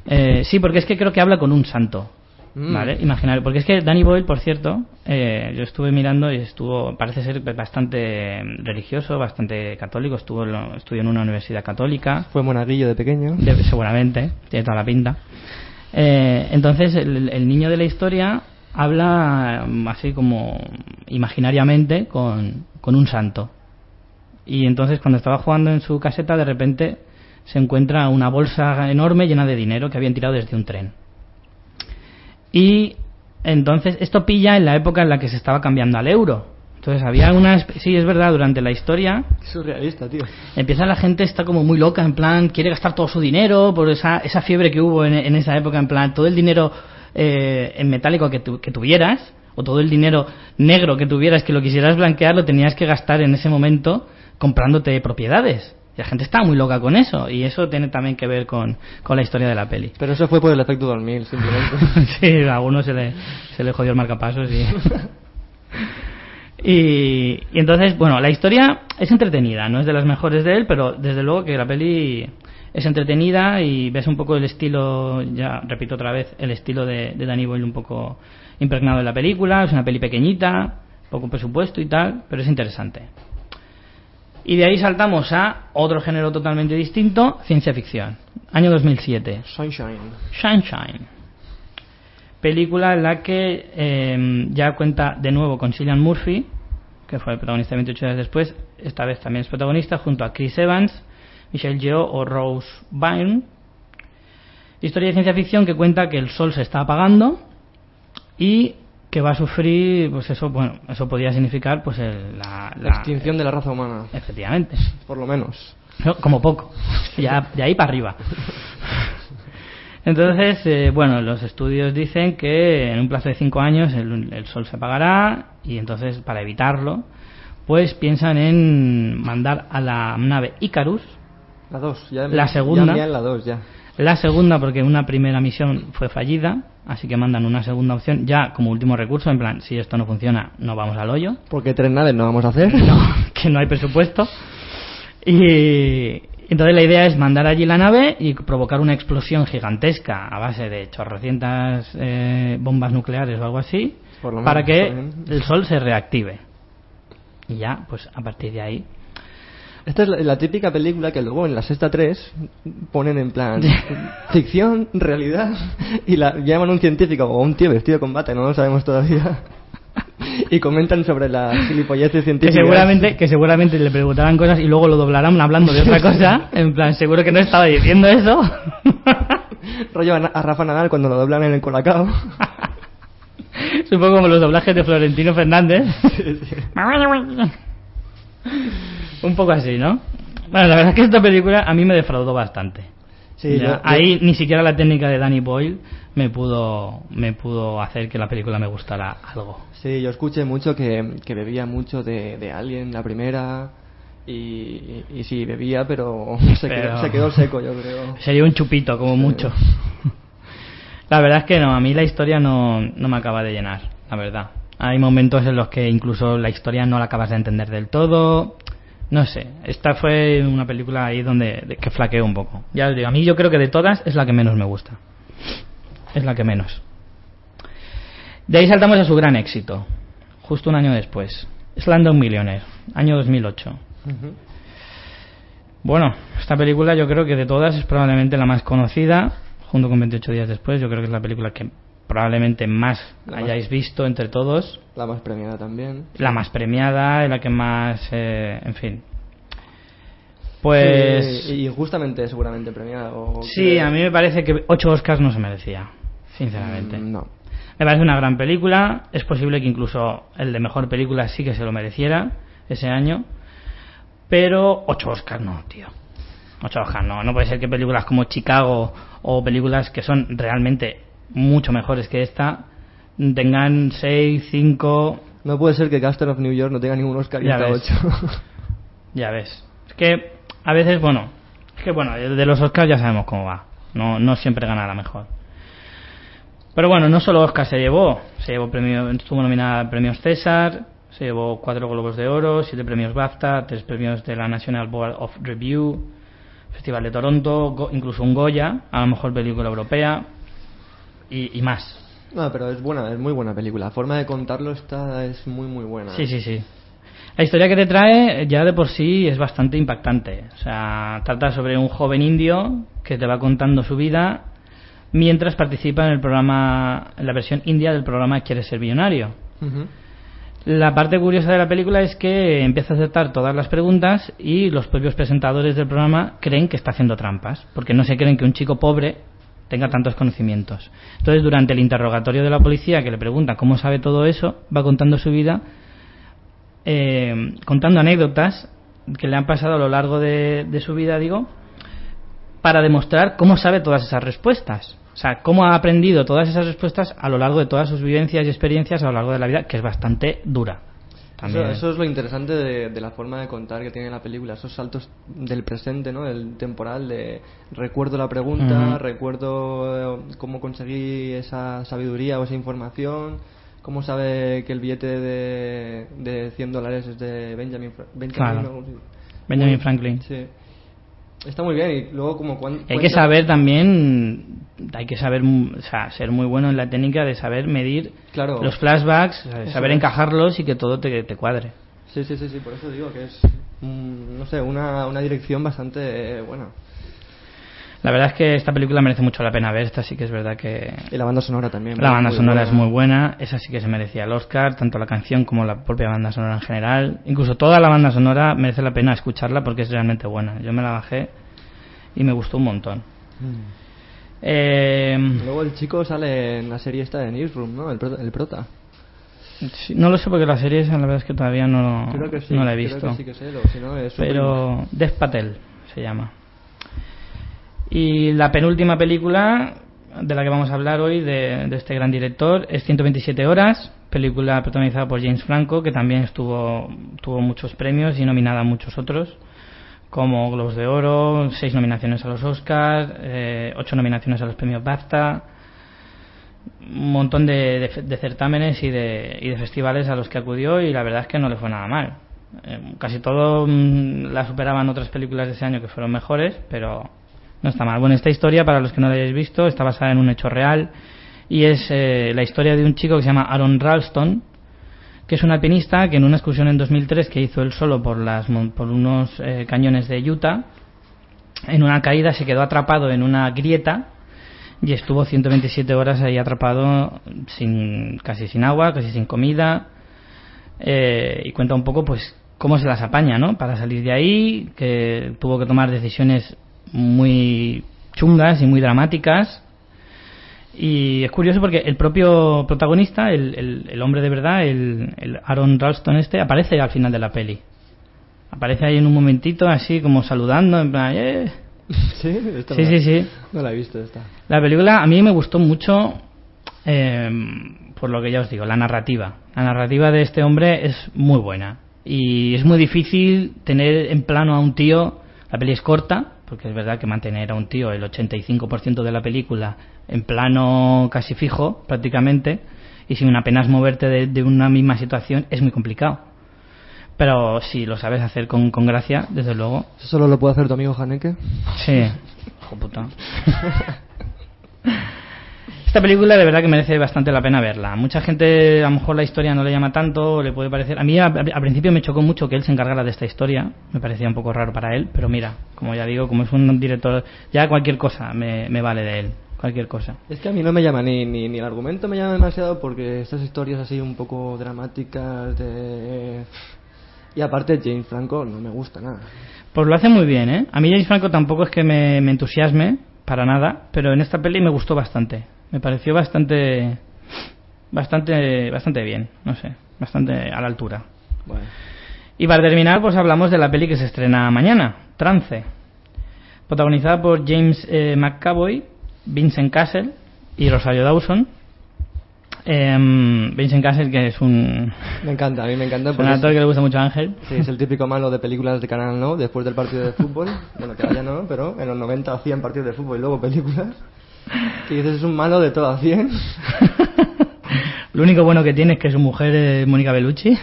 Eh, sí, porque es que creo que habla con un santo. Mm. Porque es que Danny Boyle, por cierto, eh, yo estuve mirando y estuvo, parece ser bastante religioso, bastante católico, estuvo estudió en una universidad católica, Fue monaguillo de pequeño. de- seguramente, tiene toda la pinta. Eh, entonces, el, el niño de la historia habla mm, así como imaginariamente con, con un santo. Y entonces, cuando estaba jugando en su caseta, de repente se encuentra una bolsa enorme llena de dinero que habían tirado desde un tren. Y entonces, esto pilla en la época en la que se estaba cambiando al euro. Entonces, había una. Sí, es verdad, durante la historia surrealista, tío. empieza la gente está como muy loca en plan quiere gastar todo su dinero por esa esa fiebre que hubo en, en esa época en plan todo el dinero eh, en metálico que, tu- que tuvieras o todo el dinero negro que tuvieras que lo quisieras blanquear lo tenías que gastar en ese momento comprándote propiedades y la gente está muy loca con eso y eso tiene también que ver con, con la historia de la peli Pero eso fue por el efecto 2000, simplemente. sí, a algunos se le, se le jodió el marcapasos y... y... y entonces, bueno, la historia es entretenida, no es de las mejores de él, pero desde luego que la peli es entretenida y ves un poco el estilo, ya repito otra vez, el estilo de, de Danny Boyle un poco impregnado en la película, es una peli pequeñita, poco presupuesto y tal, pero es interesante. Y de ahí saltamos a otro género totalmente distinto, ciencia ficción. Año 2007. Sunshine. Sunshine. Película en la que eh, ya cuenta de nuevo con Cillian Murphy, que fue el protagonista 28 días después. Esta vez también es protagonista, junto a Chris Evans, Michelle Yeoh o Rose Byrne. Historia de ciencia ficción que cuenta que el sol se está apagando y que va a sufrir, pues eso, bueno, eso podría significar, pues el- la, La extinción de la raza humana, Efectivamente. por lo menos. No, como poco. Ya, de ahí para arriba. Entonces, eh, bueno, los estudios dicen que en un plazo de cinco años el, el sol se apagará y entonces, para evitarlo, pues piensan en mandar a la nave Icarus, La 2, ya. La segunda. Ya la 2, ya. la segunda porque una primera misión fue fallida, así que mandan una segunda opción ya como último recurso, en plan, si esto no funciona, no vamos al hoyo. Porque tres naves no vamos a hacer. no, que no hay presupuesto. Y entonces la idea es mandar allí la nave y provocar una explosión gigantesca a base de chorrocientas eh, bombas nucleares o algo así menos, para que el sol se reactive. Y ya, pues a partir de ahí. Esta es la, la típica película que luego en la sexta 3 ponen en plan ficción, realidad, y la llaman un científico o a un tío vestido de combate, no lo sabemos todavía, y comentan sobre las gilipolleces Que científicas. seguramente, que seguramente le preguntarán cosas y luego lo doblarán hablando de otra cosa. En plan, seguro que no estaba diciendo eso. Rollo a, Rafa Nadal cuando lo doblan en el Colacao. Supongo como los doblajes de Florentino Fernández. Un poco así, ¿no? Bueno, la verdad es que esta película a mí me defraudó bastante. Sí, Ya, yo- yo- ahí ni siquiera la técnica de Danny Boyle me pudo me pudo hacer que la película me gustara algo. Sí, yo escuché mucho que, que bebía mucho de, de Alien, la primera, y, y sí, bebía, pero se, Pero- Quedó, se quedó seco, yo creo. Sería un chupito, como mucho. La verdad es que no, a mí la historia no, no me acaba de llenar, la verdad. Hay momentos en los que incluso la historia no la acabas de entender del todo. No sé, esta fue una película ahí donde de- que flaqueó un poco. Ya os digo, a mí yo creo que de todas es la que menos me gusta. Es la que menos. De ahí saltamos a su gran éxito, justo un año después. Slumdog Millionaire, año 2008. Ujú. Bueno, esta película yo creo que de todas es probablemente la más conocida, junto con 28 días después. Yo creo que es la película que probablemente más La más- hayáis visto entre todos. La más premiada también. La más premiada, la que más... eh, en fin. Pues... Y injustamente seguramente premiada. o- Sí, a mí me parece que 8 Oscars no se merecía, sinceramente. Mm, No. Me parece una gran película. Es posible que incluso el de mejor película sí que se lo mereciera ese año. Pero 8 Oscars no, tío. Ocho Oscars, no. No puede ser que películas como Chicago o películas que son realmente mucho mejores que esta tengan seis, cinco... No puede ser que Castle of New York no tenga ningún Oscar y Ya ves. ocho. Ya ves. Es que a veces, bueno, es que bueno, de los Oscars ya sabemos cómo va. No, no siempre gana la mejor. Pero bueno, no solo Oscar se llevó, se llevó premio, estuvo nominada a premios César, se llevó cuatro Globos de Oro, siete premios BAFTA, tres premios de la National Board of Review, Festival de Toronto, incluso un Goya, a lo mejor película europea y, y más. No, pero es buena, es muy buena película. La forma de contarlo está es muy muy buena. Sí, sí, sí. La historia que te trae ya de por sí es bastante impactante. O sea, trata sobre un joven indio que te va contando su vida mientras participa en el programa, en la versión india del programa Quieres ser millonario. La parte curiosa de la película es que empieza a aceptar todas las preguntas y los propios presentadores del programa creen que está haciendo trampas, porque no se creen que un chico pobre tenga tantos conocimientos. Entonces, durante el interrogatorio de la policía que le pregunta cómo sabe todo eso, va contando su vida, eh, contando anécdotas que le han pasado a lo largo de, de su vida, digo, para demostrar cómo sabe todas esas respuestas. O sea, cómo ha aprendido todas esas respuestas a lo largo de todas sus vivencias y experiencias a lo largo de la vida, que es bastante dura. Eso, También. eso es lo interesante de, de la forma de contar que tiene la película, esos saltos del presente, ¿no? El temporal de recuerdo la pregunta, recuerdo eh, cómo conseguí esa sabiduría o esa información, cómo sabe que el billete de, de 100 dólares es de Benjamin, Fra- Benjamin Claro. ¿no? Sí. Benjamin Franklin. Sí. Está muy bien y luego como cuan- Hay que saber también, hay que saber, o sea, ser muy bueno en la técnica de saber medir Claro. los flashbacks, saber encajarlos y que todo te, te cuadre. Sí, sí, sí, sí, por eso digo que es, mm, no sé, una, una dirección bastante buena. La verdad es que esta película merece mucho la pena ver, esta sí que es verdad que Y la banda sonora también. la banda sonora buena. es muy buena, esa sí que se merecía el Oscar, tanto la canción como la propia banda sonora en general. Incluso toda la banda sonora merece la pena escucharla porque es realmente buena. Yo me la bajé y me gustó un montón. Mm. Eh, Luego el chico sale en la serie esta de Newsroom, ¿no? El, prota- el prota. sí, no lo sé porque la serie esa, la verdad es que todavía no, Creo que sí. no la he creo visto. que sí que sé, lo- si no es pero Dev Patel se llama. Y la penúltima película de la que vamos a hablar hoy de, de este gran director es 127 horas, película protagonizada por James Franco, que también estuvo tuvo muchos premios y nominada a muchos otros, como Globos de Oro, seis nominaciones a los Oscars, eh, ocho nominaciones a los premios BAFTA, un montón de, de de certámenes y de, y de festivales a los que acudió y la verdad es que no le fue nada mal. Eh, casi todo mm, la superaban otras películas de ese año que fueron mejores, pero no está mal. Bueno, esta historia, para los que no la hayáis visto, está basada en un hecho real y es eh, la historia de un chico que se llama Aaron Ralston, que es un alpinista que en una excursión en 2003 que hizo él solo por, las, por unos eh, cañones de Utah, en una caída se quedó atrapado en una grieta y estuvo 127 horas ahí atrapado sin casi sin agua, casi sin comida eh, y cuenta un poco pues cómo se las apaña, ¿no? Para salir de ahí, que tuvo que tomar decisiones muy chungas y muy dramáticas y es curioso porque el propio protagonista, el, el- el hombre de verdad, el, el Aaron Ralston este, aparece al final de la peli. Aparece ahí en un momentito así como saludando, en plan, "Eh". ¿Sí? Esta Sí, no sí, la- sí. No la he visto esta. La película a mí me gustó mucho eh, por lo que ya os digo, la narrativa. La narrativa de este hombre es muy buena. Y es muy difícil tener en plano a un tío, la peli es corta, porque es verdad que mantener a un tío el 85% de la película en plano casi fijo, prácticamente, y sin apenas moverte de, de una misma situación, es muy complicado. Pero si lo sabes hacer con, con gracia, desde luego, ¿Eso solo lo puede hacer tu amigo Haneke? Sí. Hijo puta. Esta película de verdad que merece bastante la pena verla. Mucha gente, a lo mejor la historia no le llama tanto, le puede parecer... A mí al principio me chocó mucho que él se encargara de esta historia, me parecía un poco raro para él, pero mira, como ya digo, como es un director, ya cualquier cosa me, me vale de él, cualquier cosa. Es que a mí no me llama ni, ni, ni el argumento me llama demasiado porque estas historias así un poco dramáticas de... Y aparte James Franco no me gusta nada. Pues lo hace muy bien, ¿eh? A mí James Franco tampoco es que me, me entusiasme, para nada, pero en esta peli me gustó bastante. Me pareció bastante, bastante, bastante bien, no sé, bastante a la altura. Bueno. Y para terminar, pues hablamos de la peli que se estrena mañana, Trance. protagonizada por James eh, McAvoy, Vincent Castle y Rosario Dawson. Em, Vincent Castle, que es un, Me encanta, a mí me encanta. un porque actor es, que le gusta mucho a Ángel. sí, es el típico malo de películas de Canal No, después del partido de fútbol. Bueno, que ahora ya no, pero en los 90 hacían partidos de fútbol y luego películas. Que dices, es un malo de todo a 100. Lo único bueno que tiene es que su mujer es Mónica Bellucci.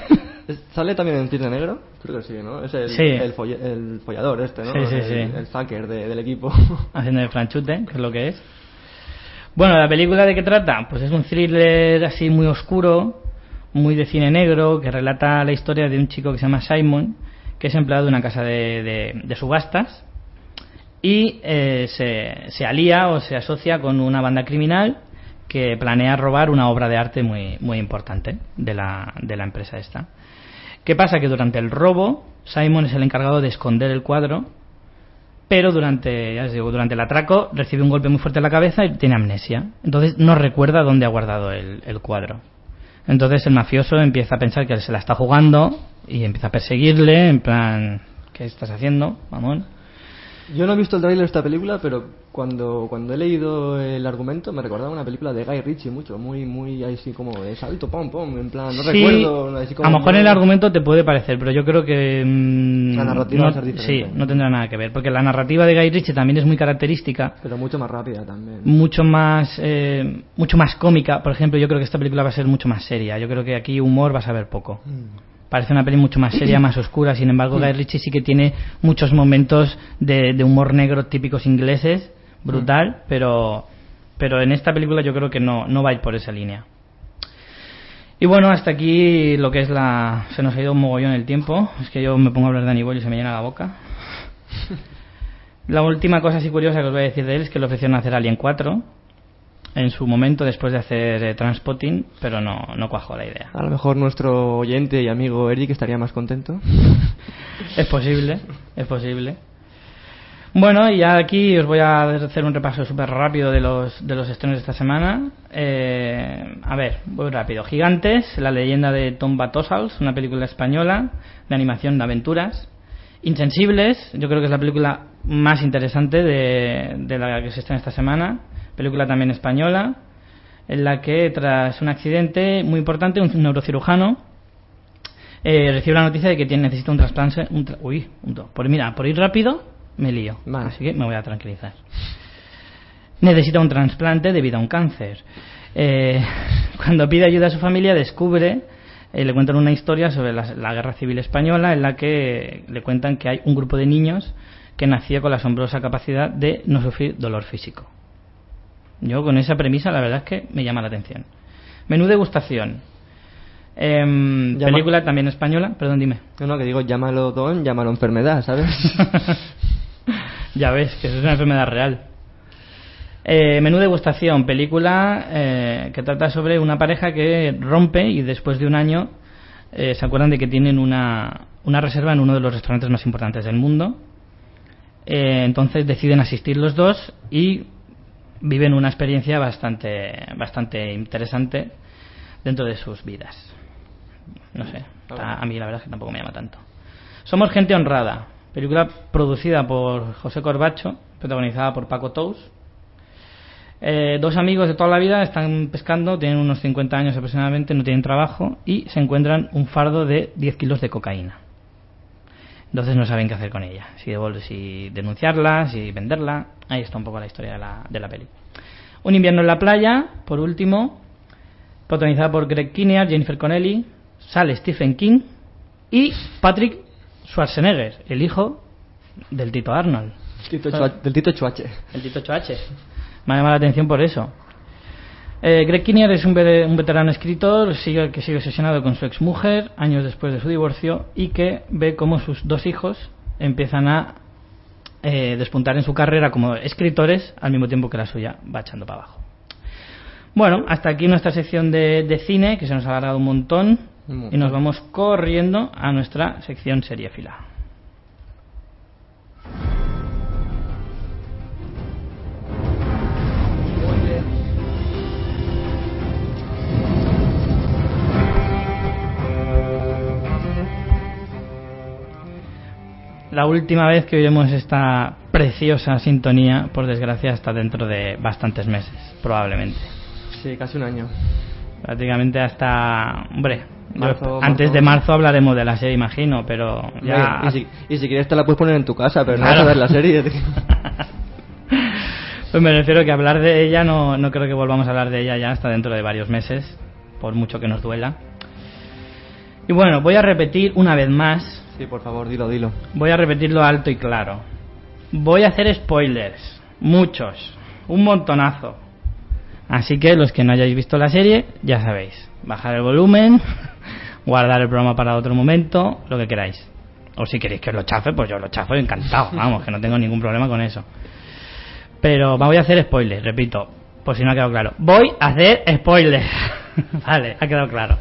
¿Sale también en Cisne Negro? Creo que sí, ¿no? Es el, Sí. el, folle- el follador este, ¿no? Sí, sí, el, sí. el de- del equipo. haciendo de franchute, que es lo que es. Bueno, ¿la película de qué trata? Pues es un thriller así muy oscuro, muy de cine negro, que relata la historia de un chico que se llama Simon, que es empleado de una casa de, de- de subastas y eh, se, se alía o se asocia con una banda criminal que planea robar una obra de arte muy, muy importante de la, de la empresa esta. ¿Qué pasa? Que durante el robo, Simon es el encargado de esconder el cuadro pero durante, ya os digo, durante el atraco recibe un golpe muy fuerte en la cabeza y tiene amnesia. Entonces no recuerda dónde ha guardado el, el cuadro. Entonces el mafioso empieza a pensar que él se la está jugando y empieza a perseguirle, en plan, ¿qué estás haciendo, mamón? Yo no he visto el tráiler de esta película, pero cuando, cuando he leído el argumento me recordaba una película de Guy Ritchie mucho, muy, muy así como de salto, pom, pom, en plan, no Sí, recuerdo, así como... a lo mejor el argumento te puede parecer, pero yo creo que... mm, La narrativa no, va a ser diferente. Sí, no tendrá nada que ver, porque la narrativa de Guy Ritchie también es muy característica, Pero mucho más rápida también. mucho más eh, mucho más cómica. Por ejemplo, yo creo que esta película va a ser mucho más seria. Yo creo que aquí humor vas a ver poco. Mm. Parece una peli mucho más seria, más oscura. Sin embargo, Guy Ritchie sí que tiene muchos momentos de, de humor negro típicos ingleses, brutal, pero, pero en esta película yo creo que no, no va a ir por esa línea. Y bueno, hasta aquí lo que es la... Se nos ha ido un mogollón el tiempo. Es que yo me pongo a hablar de Aníbal y se me llena la boca. La última cosa así curiosa que os voy a decir de él es que le ofrecieron hacer Alien 4 en su momento después de hacer eh, Transpotting, pero no, no cuajó la idea. A lo mejor nuestro oyente y amigo Eric estaría más contento. Es posible, es posible. Bueno, y ya aquí os voy a hacer un repaso súper rápido de los, de los estrenos de esta semana. Eh, a ver, voy rápido. Gigantes, la leyenda de Tom Batosals, una película española de animación de aventuras. Insensibles, yo creo que es la película más interesante de, de la que se estrena esta semana. Película también española, en la que tras un accidente muy importante, un neurocirujano eh, recibe la noticia de que tiene, necesita un trasplante. Un tra- uy, un por, mira, por ir rápido me lío. Vale. Así que me voy a tranquilizar. Necesita un trasplante debido a un cáncer. Eh, cuando pide ayuda a su familia, descubre, eh, le cuentan una historia sobre la, la guerra civil española en la que le cuentan que hay un grupo de niños que nacía con la asombrosa capacidad de no sufrir dolor físico. Yo con esa premisa la verdad es que me llama la atención. Menú degustación. Em, película también española, perdón, dime. No, no, que digo, llámalo don, llámalo enfermedad, ¿sabes? ya ves, que eso es una enfermedad real. Eh, menú degustación, película eh, que trata sobre una pareja que rompe y después de un año eh, se acuerdan de que tienen una, una reserva en uno de los restaurantes más importantes del mundo. Eh, entonces deciden asistir los dos y viven una experiencia bastante, bastante interesante dentro de sus vidas. No sé, a a mí la verdad es que tampoco me llama tanto. Somos gente honrada, película producida por José Corbacho, protagonizada por Paco Tous. Eh, dos amigos de toda la vida están pescando, tienen unos 50 años aproximadamente, no tienen trabajo y se encuentran un fardo de 10 kilos de cocaína. Entonces no saben qué hacer con ella, si, si denunciarla, si venderla. Ahí está un poco la historia de la, de la peli. Un invierno en la playa, por último, protagonizada por Greg Kinnear, Jennifer Connelly, sale Stephen King y Patrick Schwarzenegger, el hijo del Tito Arnold, Tito del Tito Chuache. el Tito 8H. Me ha llamado la atención por eso. Eh, Greg Kinnear es un, ve- un veterano escritor sigue- que sigue obsesionado con su exmujer años después de su divorcio y que ve cómo sus dos hijos empiezan a eh, despuntar en su carrera como escritores al mismo tiempo que la suya va echando para abajo. Bueno, hasta aquí nuestra sección de, de cine, que se nos ha alargado un montón, Un montón. y nos vamos corriendo a nuestra sección seriéfila. La última vez que oiremos esta preciosa sintonía, por desgracia, hasta dentro de bastantes meses, probablemente. Sí, casi un año. Prácticamente hasta. Hombre, Marzo, antes marzo. de marzo hablaremos de la serie, imagino, pero ya. Y si, y si quieres te la puedes poner en tu casa, pero Claro. no vas a ver la serie. Pues me refiero que hablar de ella no, no creo que volvamos a hablar de ella ya hasta dentro de varios meses, por mucho que nos duela. Y bueno, voy a repetir una vez más, sí, por favor, dilo, dilo. voy a repetirlo alto y claro. Voy a hacer spoilers, muchos, un montonazo. Así que los que no hayáis visto la serie, ya sabéis, bajar el volumen, guardar el programa para otro momento, lo que queráis. O si queréis que os lo chafe, pues yo lo chafo encantado, vamos, que no tengo ningún problema con eso. Pero voy a hacer spoilers, repito, por si no ha quedado claro. Voy a hacer spoilers. vale, ha quedado claro.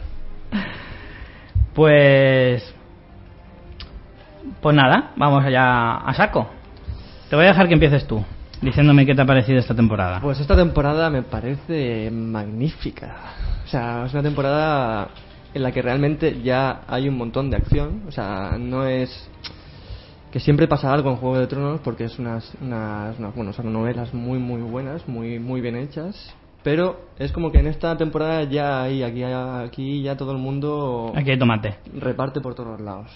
Pues. Pues nada, vamos allá a saco. Te voy a dejar que empieces tú, diciéndome qué te ha parecido esta temporada. Pues esta temporada me parece magnífica. O sea, es una temporada en la que realmente ya hay un montón de acción. O sea, no es que siempre pasa algo en Juego de Tronos porque es unas, unas, unas- bueno, son novelas muy muy buenas, muy muy bien hechas. Pero es como que en esta temporada ya hay aquí, aquí ya todo el mundo Aquí hay tomate. reparte por todos los lados.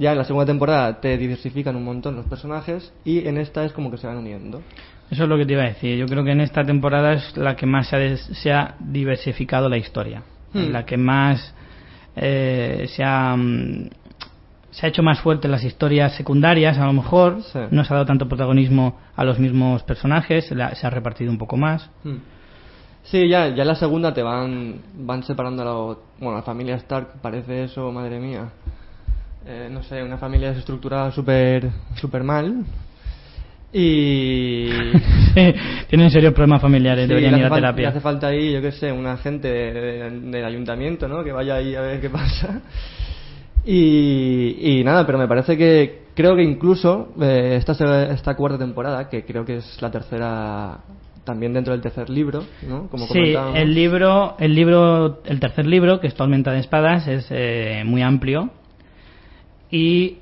Ya en la segunda temporada te diversifican un montón los personajes y en esta es como que se van uniendo. Eso es lo que te iba a decir. Yo creo que en esta temporada es la que más se ha, des- se ha diversificado la historia. Hmm. La que más eh, se, ha, mm, se ha hecho más fuerte las historias secundarias, a lo mejor. Sí. No se ha dado tanto protagonismo a los mismos personajes, se, la- se ha repartido un poco más. Hmm. Sí, ya, ya en la segunda te van, van separando a lo- bueno, la familia Stark parece eso, madre mía. Eh, no sé, una familia desestructurada súper super mal. Y... Tienen serios problemas familiares, Sí, deberían ir a terapia. hace falta ahí, yo qué sé, un agente de- de- del ayuntamiento, ¿no? Que vaya ahí a ver qué pasa. Y, y nada, pero me parece que creo que incluso eh, esta, esta cuarta temporada, que creo que es la tercera, también dentro del tercer libro, ¿no? Como Sí, el libro, el libro, el tercer libro, que es Tormenta de Espadas, es eh, muy amplio y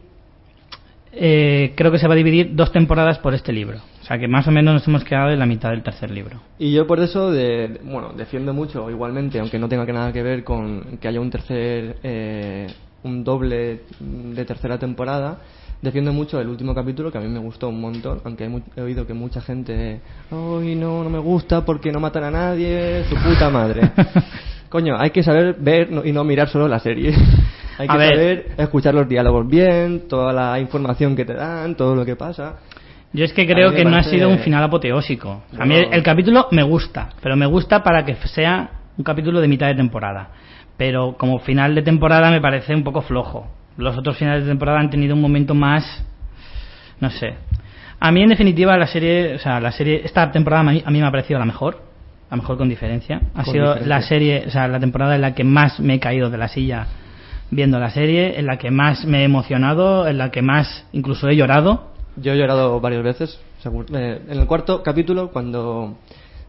eh, creo que se va a dividir dos temporadas por este libro. O sea que más o menos nos hemos quedado en la mitad del tercer libro. Y yo por eso, de, bueno, defiendo mucho igualmente, aunque no tenga que nada que ver con que haya un tercer, eh, un doble de tercera temporada, defiendo mucho el último capítulo que a mí me gustó un montón, aunque he, oído que mucha gente, ay no, no me gusta porque no matan a nadie, su puta madre. Coño, hay que saber ver y no mirar solo la serie. Hay que A ver. saber escuchar los diálogos bien, toda la información que te dan, todo lo que pasa. Yo es que creo que no ha sido un final apoteósico. A mí el, el capítulo me gusta, pero me gusta para que sea un capítulo de mitad de temporada. Pero como final de temporada me parece un poco flojo. Los otros finales de temporada han tenido un momento más, no sé. A mí en definitiva la serie, o sea, la serie esta temporada a mí, a mí me ha parecido la mejor, la mejor con diferencia. Ha Con sido diferencia. la serie, o sea, la temporada en la que más me he caído de la silla viendo la serie, en la que más me he emocionado, en la que más incluso he llorado. Yo he llorado varias veces. eh, en el cuarto capítulo, cuando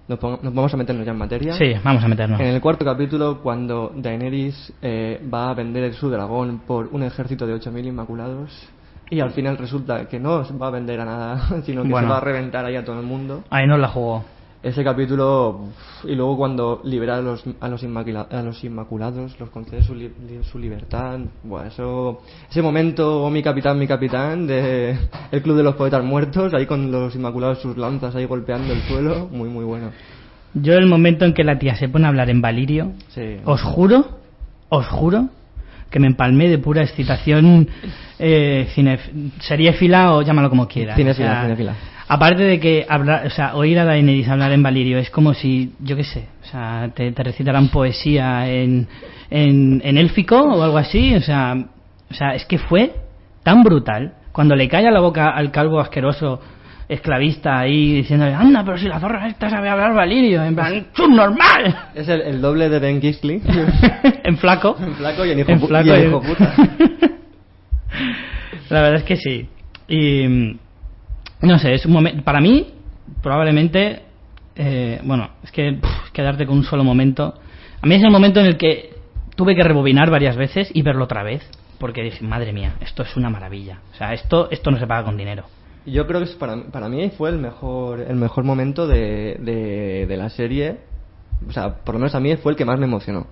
nos, vamos a meternos ya en materia. Sí, vamos a meternos. En el cuarto capítulo, cuando Daenerys eh, va a vender su dragón por un ejército de 8.000 inmaculados. Y al final resulta que no va a vender a nada, sino que Bueno. se va a reventar ahí a todo el mundo. Ahí nos la jugó. Ese capítulo, y luego cuando libera a los, a los, inmacula- a los inmaculados, los concede su, li- su libertad. Bueno, eso, ese momento, oh mi capitán, mi capitán, de el club de los poetas muertos, ahí con los inmaculados, sus lanzas ahí golpeando el suelo, muy, muy bueno. Yo el momento en que la tía se pone a hablar en Valirio, Sí. os juro, os juro que me empalmé de pura excitación eh, cine- seriéfila o llámalo como quieras. Cinéfila, O sea, cinéfila. Aparte de que hablar, o sea, oír a Daenerys hablar en Valirio es como si, yo qué sé, o sea, te, te recitaran poesía en, en, en élfico o algo así, o sea, o sea, es que fue tan brutal cuando le calla la boca al calvo asqueroso esclavista ahí diciéndole, anda, pero si la zorra esta sabe hablar Valirio, en plan, subnormal. Es el, el doble de Ben Kingsley. en flaco. En flaco y en hijo, En flaco y en hijo puta. La verdad es que sí. Y no sé, es un momento. Para mí, probablemente. eh, bueno, es que quedarte con un solo momento. A mí es el momento en el que tuve que rebobinar varias veces y verlo otra vez. Porque dije, madre mía, esto es una maravilla. O sea, esto, esto no se paga con dinero. Yo creo que es para, para mí fue el mejor, el mejor momento de, de, de la serie. O sea, por lo menos a mí fue el que más me emocionó.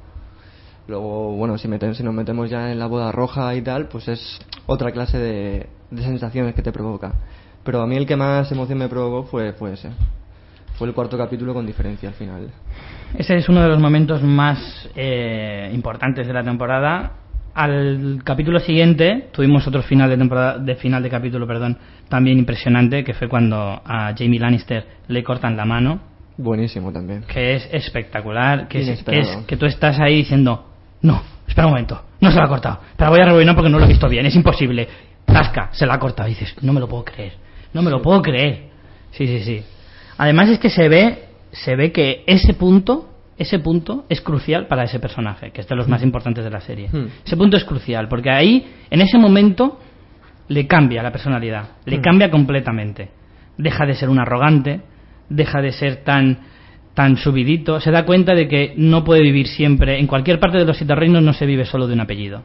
Luego, bueno, si, meten, si nos metemos ya en la boda roja y tal, pues es otra clase de, de sensaciones que te provoca. Pero a mí el que más emoción me provocó fue, fue ese. Fue el cuarto capítulo con diferencia al final. Ese es uno de los momentos más eh, importantes de la temporada. Al capítulo siguiente tuvimos otro final de temporada, de final de capítulo, perdón, también impresionante, que fue cuando a Jamie Lannister le cortan la mano, Buenísimo también. que es espectacular, que es, que Inesperado. es que tú estás ahí diciendo, no, espera un momento, no se la ha cortado, pero voy a rebobinar porque no lo he visto bien, es imposible. Tasca, se la ha cortado, y dices, no me lo puedo creer, no me lo puedo creer. Sí, sí, sí. Además es que se ve, se ve que ese punto, ese punto es crucial para ese personaje, que es de los más importantes de la serie. Hmm. Ese punto es crucial, porque ahí, en ese momento, le cambia la personalidad, le Hmm. cambia completamente. Deja de ser un arrogante, deja de ser tan tan subidito, se da cuenta de que no puede vivir siempre, en cualquier parte de los siete reinos no se vive solo de un apellido.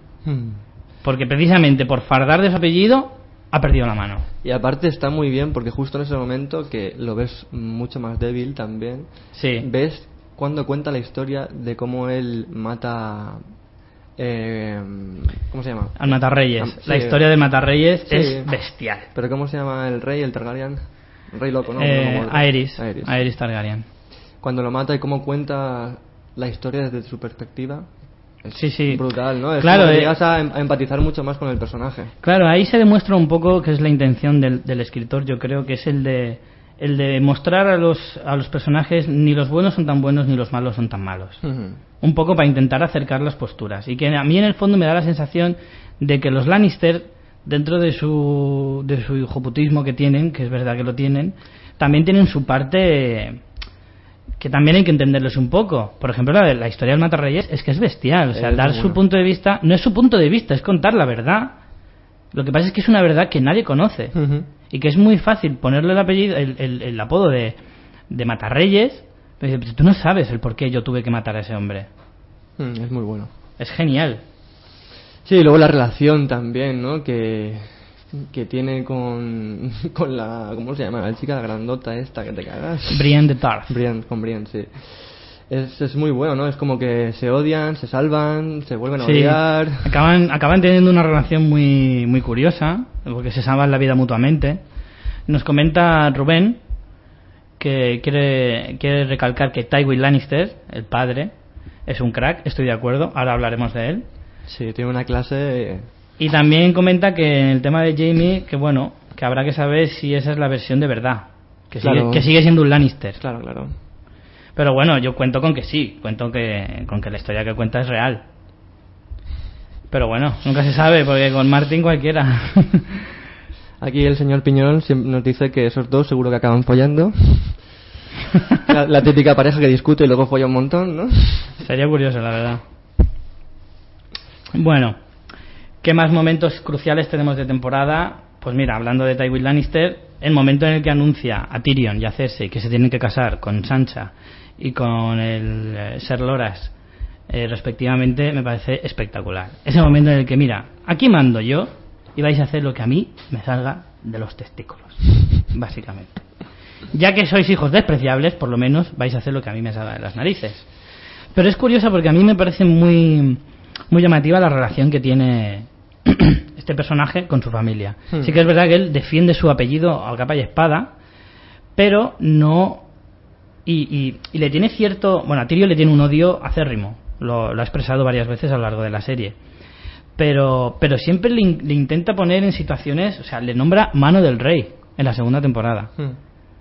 Porque precisamente por fardar de su apellido ha perdido la mano. Y aparte está muy bien porque justo en ese momento que lo ves mucho más débil también, Sí. ves cuando cuenta la historia de cómo él mata... eh, ¿Cómo se llama? Al Matarreyes. Ah, sí. La historia de Matarreyes Sí. es bestial. ¿Pero cómo se llama el rey, el Targaryen? El rey loco, ¿no? Eh, No. Aerys. Aerys Targaryen. Cuando lo mata y cómo cuenta la historia desde su perspectiva. Sí, sí. brutal, ¿no? Es Claro, como que eh, llegas a, em- empatizar mucho más con el personaje. Claro, ahí se demuestra un poco que es la intención del, del escritor, yo creo que es el de el de mostrar a los a los personajes ni los buenos son tan buenos ni los malos son tan malos. Un poco para intentar acercar las posturas y que a mí en el fondo me da la sensación de que los Lannister dentro de su de su hijoputismo que tienen, que es verdad que lo tienen, también tienen su parte que también hay que entenderles un poco. Por ejemplo, la, historia del Matarreyes es que es bestial. O sea, Es dar su punto de vista no es su punto de vista, es contar la verdad. Lo que pasa es que es una verdad que nadie conoce y que es muy fácil ponerle el apellido, el, el- el apodo de, de Matarreyes. Pero dice, "Pero tú no sabes el por qué yo tuve que matar a ese hombre. Mm, Es muy bueno. Es genial. Sí, y luego la relación también, ¿no? Que, que tiene con, con la... ¿Cómo se llama? La chica la grandota esta que te cagas. Brienne de Tarth. Brienne, con Brienne, sí. Es, es muy bueno, ¿no? Es como que se odian, se salvan, se vuelven a Sí. odiar. Acaban, acaban teniendo una relación muy, muy curiosa, porque se salvan la vida mutuamente. Nos comenta Rubén que quiere, quiere recalcar que Tywin Lannister, el padre, es un crack, estoy de acuerdo, ahora hablaremos de él. Sí, tiene una clase... Y también comenta que en el tema de Jamie, que bueno, que habrá que saber si esa es la versión de verdad, que, Claro. sigue, que sigue siendo un Lannister. Claro, claro. Pero bueno, yo cuento con que sí, cuento que, con que la historia que cuenta es real. Pero bueno, nunca se sabe, porque con Martin cualquiera. Aquí el señor Piñón nos dice que esos dos seguro que acaban follando. La, la típica pareja que discute y luego folla un montón, ¿no? Sería curioso, la verdad. Bueno, ¿qué más momentos cruciales tenemos de temporada? Pues mira, hablando de Tywin Lannister, el momento en el que anuncia a Tyrion y a Cersei que se tienen que casar con Sansa y con el eh, Ser Loras, eh, respectivamente, me parece espectacular. Ese momento en el que, mira, aquí mando yo y vais a hacer lo que a mí me salga de los testículos, básicamente. Ya que sois hijos despreciables, por lo menos vais a hacer lo que a mí me salga de las narices. Pero es curiosa porque a mí me parece muy, muy llamativa la relación que tiene este personaje con su familia. Hmm. Sí que es verdad que él defiende su apellido a capa y espada, pero no. Y, y- y le tiene cierto. Bueno, a Tyrion le tiene un odio acérrimo. Lo, lo ha expresado varias veces a lo largo de la serie. Pero, pero siempre le, in- le intenta poner en situaciones. O sea, le nombra mano del rey en la segunda temporada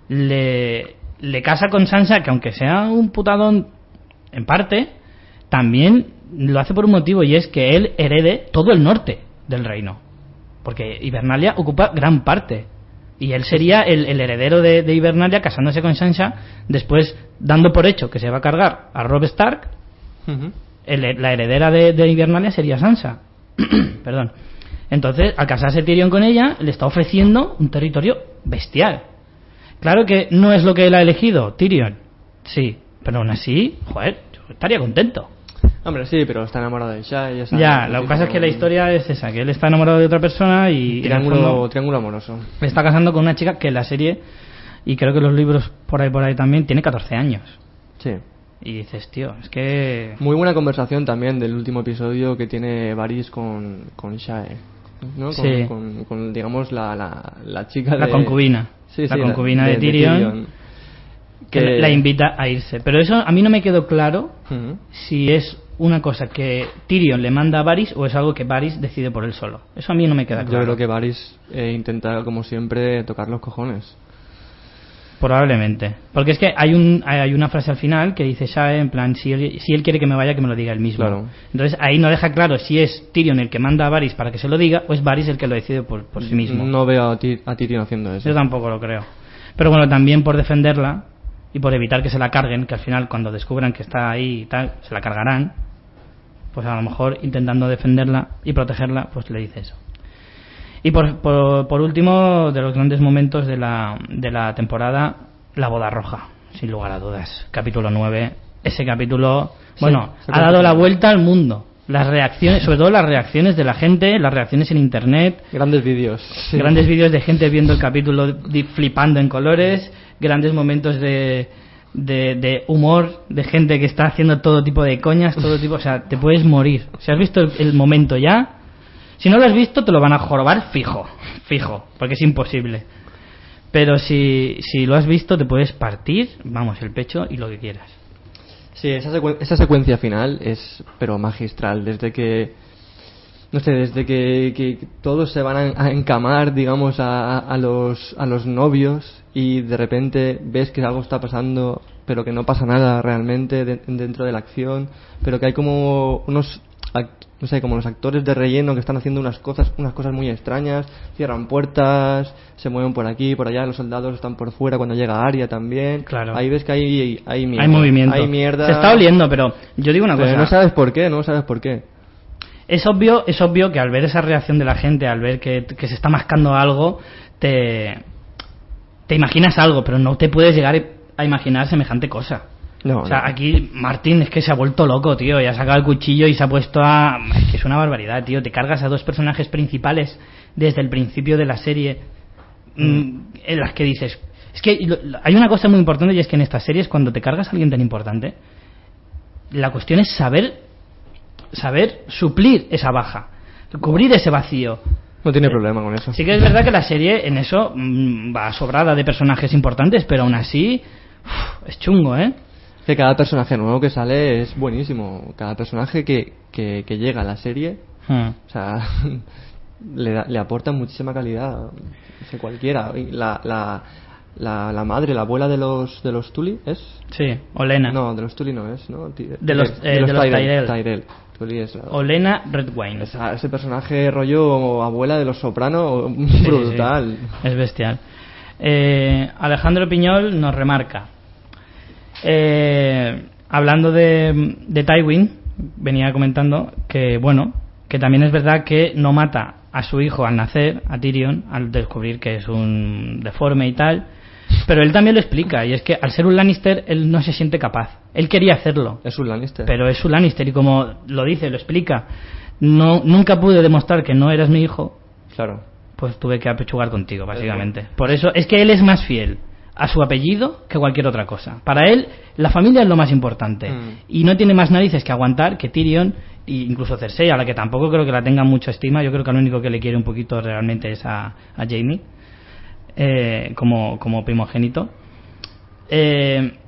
le, le casa con Sansa, que aunque sea un putadón en parte, también lo hace por un motivo y es que él herede todo el norte del reino. Porque Hibernalia ocupa gran parte. Y él sería el, el heredero de, de Hibernalia casándose con Sansa, después dando por hecho que se va a cargar a Rob Stark, el- la heredera de, de Hibernalia sería Sansa. Perdón. Entonces, al casarse Tyrion con ella, le está ofreciendo un territorio bestial. Claro que no es lo que él ha elegido, Tyrion. Sí, pero aún así, joder, yo estaría contento. Hombre, sí, pero está enamorado de Shai. Ya, ya lo que pasa es que la historia es esa, que él está enamorado de otra persona y... Triángulo, triángulo amoroso. Está casando con una chica que en la serie, y creo que los libros por ahí por ahí también, tiene 14 años. Sí. Y dices, tío, es que... Muy buena conversación también del último episodio que tiene Varys con, con Shae. ¿no? Sí. con, con, digamos, la, la, la chica La de... concubina. Sí, la sí, concubina de, Tyrion, que que- la invita a irse. Pero eso a mí no me quedó claro si es una cosa que Tyrion le manda a Varys o es algo que Varys decide por él solo. Eso a mí no me queda Yo claro. creo que Varys eh, intenta, como siempre, tocar los cojones. Probablemente. Porque es que hay, un, hay una frase al final que dice Shae, en plan, si él, si él quiere que me vaya, que me lo diga él mismo. Claro. Entonces ahí no deja claro si es Tyrion el que manda a Varys para que se lo diga o es Varys el que lo decide por, por sí mismo. No veo a, Ty- a Tyrion haciendo eso. Yo tampoco lo creo. Pero bueno, también por defenderla y por evitar que se la carguen, que al final cuando descubran que está ahí y tal, se la cargarán, pues a lo mejor intentando defenderla y protegerla, pues le dice eso. Y por, por, por último, de los grandes momentos de la, de la temporada, la boda roja, sin lugar a dudas. Capítulo 9. Ese capítulo, bueno, ha dado la vuelta al mundo. Las reacciones, sobre todo las reacciones de la gente, las reacciones en internet, Grandes vídeos. Sí. grandes vídeos de gente viendo el capítulo flipando en colores, grandes momentos de, de, humor, de gente que está haciendo todo tipo de coñas, todo tipo, o sea, te puedes morir. Si has visto el, momento ya, si no lo has visto te lo van a jorobar fijo, fijo, porque es imposible. Pero si, si lo has visto te puedes partir, vamos, el pecho y lo que quieras. Sí, esa, esa secuencia final es, pero magistral, desde que, no sé, desde que, que todos se van a, a encamar, digamos, a, a los, a los novios y de repente ves que algo está pasando, pero que no pasa nada realmente de- dentro de la acción, pero que hay como unos, no sé, como los actores de relleno que están haciendo unas cosas, unas cosas muy extrañas, cierran puertas, se mueven por aquí, por allá, los soldados están por fuera cuando llega Aria también. Claro. Ahí ves que hay, hay mierda. Hay movimiento. Hay mierda. Se está oliendo, pero yo digo una Pero cosa. no sabes por qué, no sabes por qué. Es obvio, es obvio que al ver esa reacción de la gente, al ver que, que se está mascando algo, te, te imaginas algo, pero no te puedes llegar a imaginar semejante cosa. No, o sea, no. aquí Martín es que se ha vuelto loco, tío, y ha sacado el cuchillo y se ha puesto a... Es que es una barbaridad, tío. Te cargas a dos personajes principales desde el principio de la serie mm, en las que dices... Es que hay una cosa muy importante y es que en estas series cuando te cargas a alguien tan importante, la cuestión es saber saber suplir esa baja, cubrir ese vacío. No tiene problema con eso. Sí que es verdad que la serie en eso mm, va sobrada de personajes importantes, pero aún así uf, es chungo, ¿eh? Que cada personaje nuevo que sale es buenísimo. Cada personaje que, que, que llega a la serie, Hmm. o sea, le, da- le aporta muchísima calidad. No sé, cualquiera. La, la, la, la madre, la abuela de los, de los Tully, ¿es? Sí, Olena. No, de los Tully no es, ¿no? De los- eh, de los Tyrell. Tyrell. Tyrell. Tully es la- Olena Redwine. Esa- ese personaje rollo abuela de los Soprano, Sí, sí, sí. brutal. Es bestial. Eh, Alejandro Piñol nos remarca. eh, hablando de, de Tywin, venía comentando que, bueno, que también es verdad que no mata a su hijo al nacer, a Tyrion, al descubrir que es un deforme y tal. Pero él también lo explica, y es que al ser un Lannister, él no se siente capaz. Él quería hacerlo, Es un Lannister. pero es un Lannister, y como lo dice, lo explica, no, nunca pude demostrar que no eras mi hijo, Claro. pues tuve que apechugar contigo, básicamente. Por eso es que él es más fiel a su apellido que cualquier otra cosa. Para él, la familia es lo más importante. Mm. Y no tiene más narices que aguantar que Tyrion e incluso Cersei, a la que tampoco creo que la tenga mucha estima. Yo creo que al único que le quiere un poquito realmente es a, a Jamie, eh, como, como primogénito. Eh,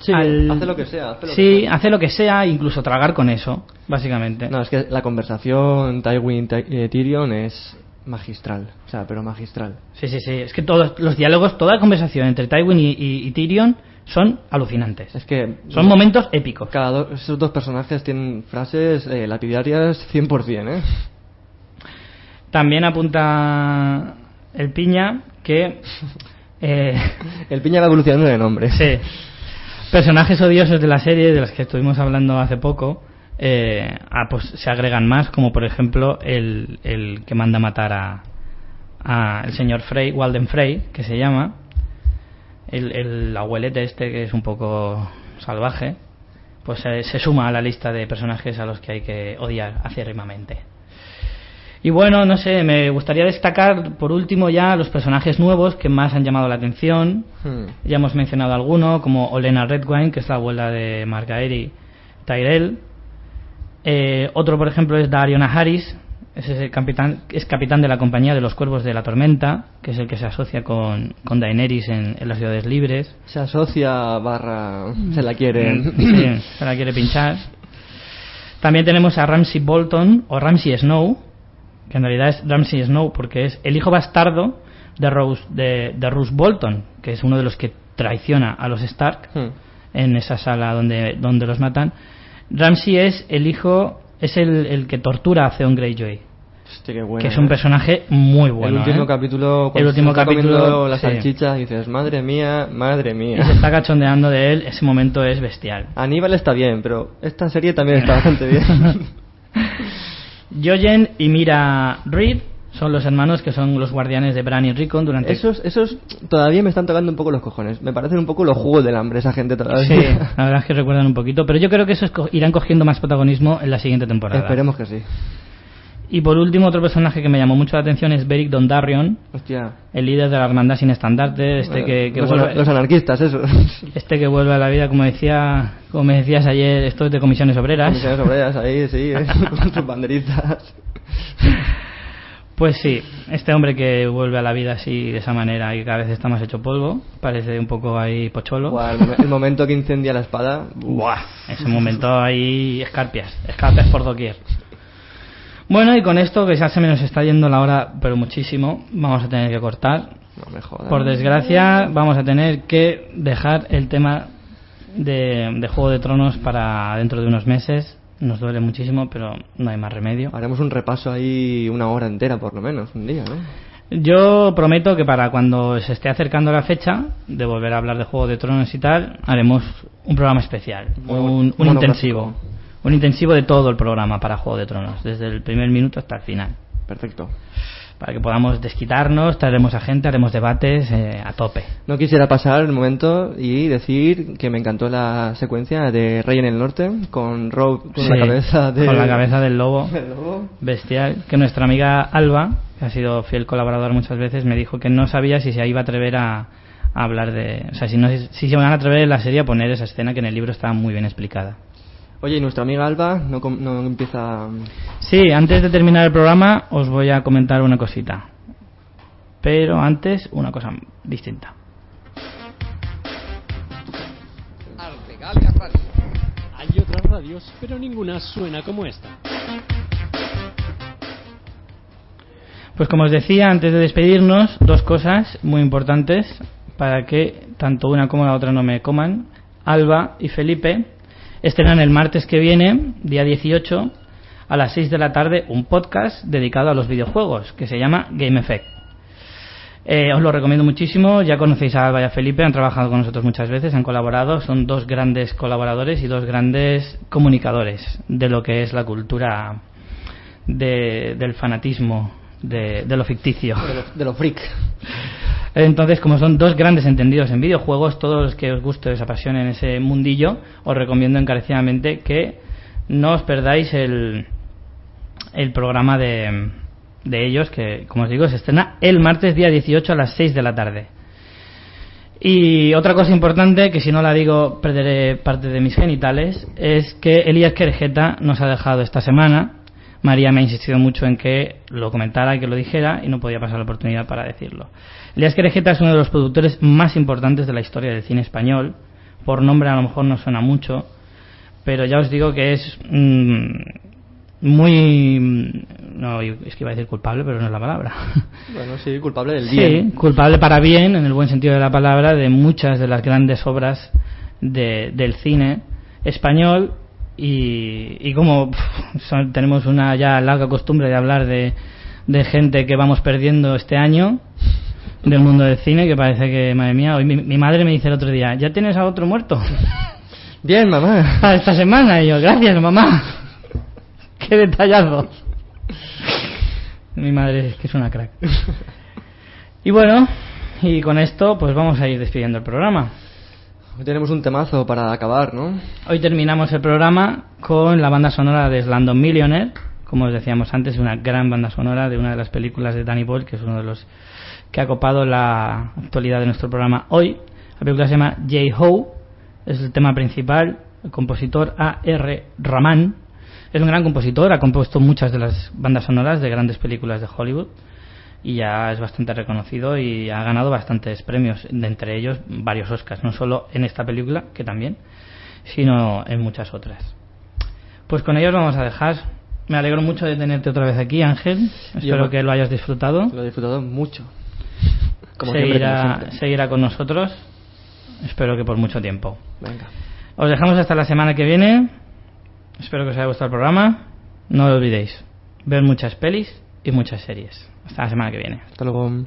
Sí, al- hace lo que sea. Hace lo sí, que sea. hace lo que sea, incluso tragar con eso, básicamente. No, es que la conversación Tywin-Tyrion es magistral. O sea, pero magistral. Sí, sí, sí. Es que todos los diálogos, toda la conversación entre Tywin y, y- y Tyrion son alucinantes. Es que Son momentos épicos. cada do- esos dos personajes tienen frases eh, lapidarias 100%, ¿eh? También apunta el Piña que... eh, El piña va evolucionando de nombre. sí. Personajes odiosos de la serie, de los que estuvimos hablando hace poco, eh, ah, pues se agregan más, como por ejemplo el, el que manda matar a, a el señor Frey, Walden Frey, que se llama, el, el abuelete este que es un poco salvaje, pues eh, se suma a la lista de personajes a los que hay que odiar acérrimamente. Y bueno, no sé, me gustaría destacar por último ya los personajes nuevos que más han llamado la atención. Hmm. Ya hemos mencionado alguno, como Olena Redwine, que es la abuela de Margaery Tyrell. Eh, otro, por ejemplo, es Dariona Harris, es, el capitán, es capitán de la compañía de los Cuervos de la Tormenta, que es el que se asocia con, con Daenerys en, en las ciudades libres. Se asocia barra... se la quieren. Sí, se la quiere pinchar. También tenemos a Ramsey Bolton o Ramsey Snow, que en realidad es Ramsey Snow porque es el hijo bastardo de Rose, de, de Roose Bolton, que es uno de los que traiciona a los Stark Hmm. en esa sala donde, donde los matan. Ramsey es el hijo, es el, el que tortura a Theon Greyjoy, Hostia, qué buena, que es un ¿eh? personaje muy bueno. el último ¿eh? capítulo, El cuando último se está capítulo, comiendo la sí. salchicha, dices, madre mía, madre Y se mía. está cachondeando de él, ese momento es bestial. Aníbal está bien, pero esta serie también está bastante bien. Jojen y Mira Reed son los hermanos que son los guardianes de Bran y Rickon durante esos, esos todavía me están tocando un poco los cojones. Me parecen un poco los jugos del hambre esa gente todavía. Sí, la verdad es que recuerdan un poquito, pero yo creo que esos irán cogiendo más protagonismo en la siguiente temporada. Esperemos que sí. Y por último, otro personaje que me llamó mucho la atención es Beric Dondarrion, Hostia. el líder de la hermandad sin estandarte, este que, que los, vuelve, los anarquistas, eso. este que vuelve a la vida, como decía, como me decías ayer, esto es de comisiones obreras. Comisiones obreras ahí, sí, ¿eh? con sus banderitas. Pues sí, este hombre que vuelve a la vida así de esa manera y cada vez está más hecho polvo, parece un poco ahí pocholo. Buah, el, momen- el momento que incendia la espada. Buah, ese momento ahí escarpias, escarpias por doquier. Bueno, y con esto que ya se me nos está yendo la hora, pero muchísimo, vamos a tener que cortar. No me jodas. Por desgracia, vamos a tener que dejar el tema de, de Juego de Tronos para dentro de unos meses. Nos duele muchísimo, pero no hay más remedio. Haremos un repaso ahí una hora entera, por lo menos, un día, ¿no? Yo prometo que para cuando se esté acercando la fecha de volver a hablar de Juego de Tronos y tal, haremos un programa especial, un, intensivo. Un intensivo de todo el programa para Juego de Tronos, desde el primer minuto hasta el final. Perfecto. Para que podamos desquitarnos, traeremos a gente, haremos debates eh, a tope. No quisiera pasar el momento y decir que me encantó la secuencia de Rey en el Norte con Rob con Sí, la cabeza de... con la cabeza del lobo. bestial que nuestra amiga Alba, que ha sido fiel colaborador muchas veces, me dijo que no sabía si se iba a atrever a, a hablar de... O sea, si, no, si se van a atrever en la serie a poner esa escena que en el libro estaba muy bien explicada. Oye, y nuestra amiga Alba no, com- no empieza... Sí, antes de terminar el programa os voy a comentar una cosita. Pero antes una cosa distinta. Hay otras radios, pero ninguna suena como esta. Pues como os decía, antes de despedirnos, dos cosas muy importantes para que tanto una como la otra no me coman. Alba y Felipe estrenan el martes que viene, día 18, a las 6 de la tarde, un podcast dedicado a los videojuegos que se llama Game Effect. Eh, os lo recomiendo muchísimo, ya conocéis a Alba y a Felipe, han trabajado con nosotros muchas veces, han colaborado, son dos grandes colaboradores y dos grandes comunicadores de lo que es la cultura de- del fanatismo, de, de lo ficticio. De lo, de lo freak. Entonces, como son dos grandes entendidos en videojuegos, todos los que os guste, os apasionen ese mundillo, os recomiendo encarecidamente que no os perdáis el, el programa de, de ellos, que como os digo, se estrena el martes día 18 a las 6 de la tarde. Y otra cosa importante, que si no la digo perderé parte de mis genitales, es que Elías Querejeta nos ha dejado esta semana. María me ha insistido mucho en que lo comentara y que lo dijera y no podía pasar la oportunidad para decirlo. Elías Querejeta es uno de los productores más importantes de la historia del cine español. Por nombre a lo mejor no suena mucho, pero ya os digo que es mm, muy... mm, No, es que iba a decir culpable, pero no es la palabra. Bueno, sí, culpable del bien. Sí, culpable para bien, en el buen sentido de la palabra, de muchas de las grandes obras de- del cine español y, y como son- tenemos una ya larga costumbre de hablar de, de gente que vamos perdiendo este año del mundo del cine, que parece que, madre mía, hoy mi, mi madre me dice el otro día, ¿ya tienes a otro muerto? Bien, mamá. Para esta semana, y yo, gracias mamá. Qué detallazo. Mi madre es que es una crack. Y bueno, y con esto pues vamos a ir despidiendo el programa. Hoy tenemos un temazo para acabar, ¿no? Hoy terminamos el programa con la banda sonora de Slandon Millionaire. Como os decíamos antes, una gran banda sonora de una de las películas de Danny Boyle, que es uno de los que ha copado la actualidad de nuestro programa hoy. La película se llama J-Ho, es el tema principal. El compositor A.R. Rahman es un gran compositor, ha compuesto muchas de las bandas sonoras de grandes películas de Hollywood y ya es bastante reconocido y ha ganado bastantes premios, de entre ellos varios Oscars, no solo en esta película, que también, sino en muchas otras. Pues con ellos vamos a dejar. Me alegro mucho de tenerte otra vez aquí, Ángel. Espero que lo hayas disfrutado. Lo he disfrutado mucho. Como seguirá, seguirá con nosotros. Espero que por mucho tiempo. Venga. Os dejamos hasta la semana que viene. Espero que os haya gustado el programa. No lo olvidéis. Ver muchas pelis y muchas series. Hasta la semana que viene. Hasta luego.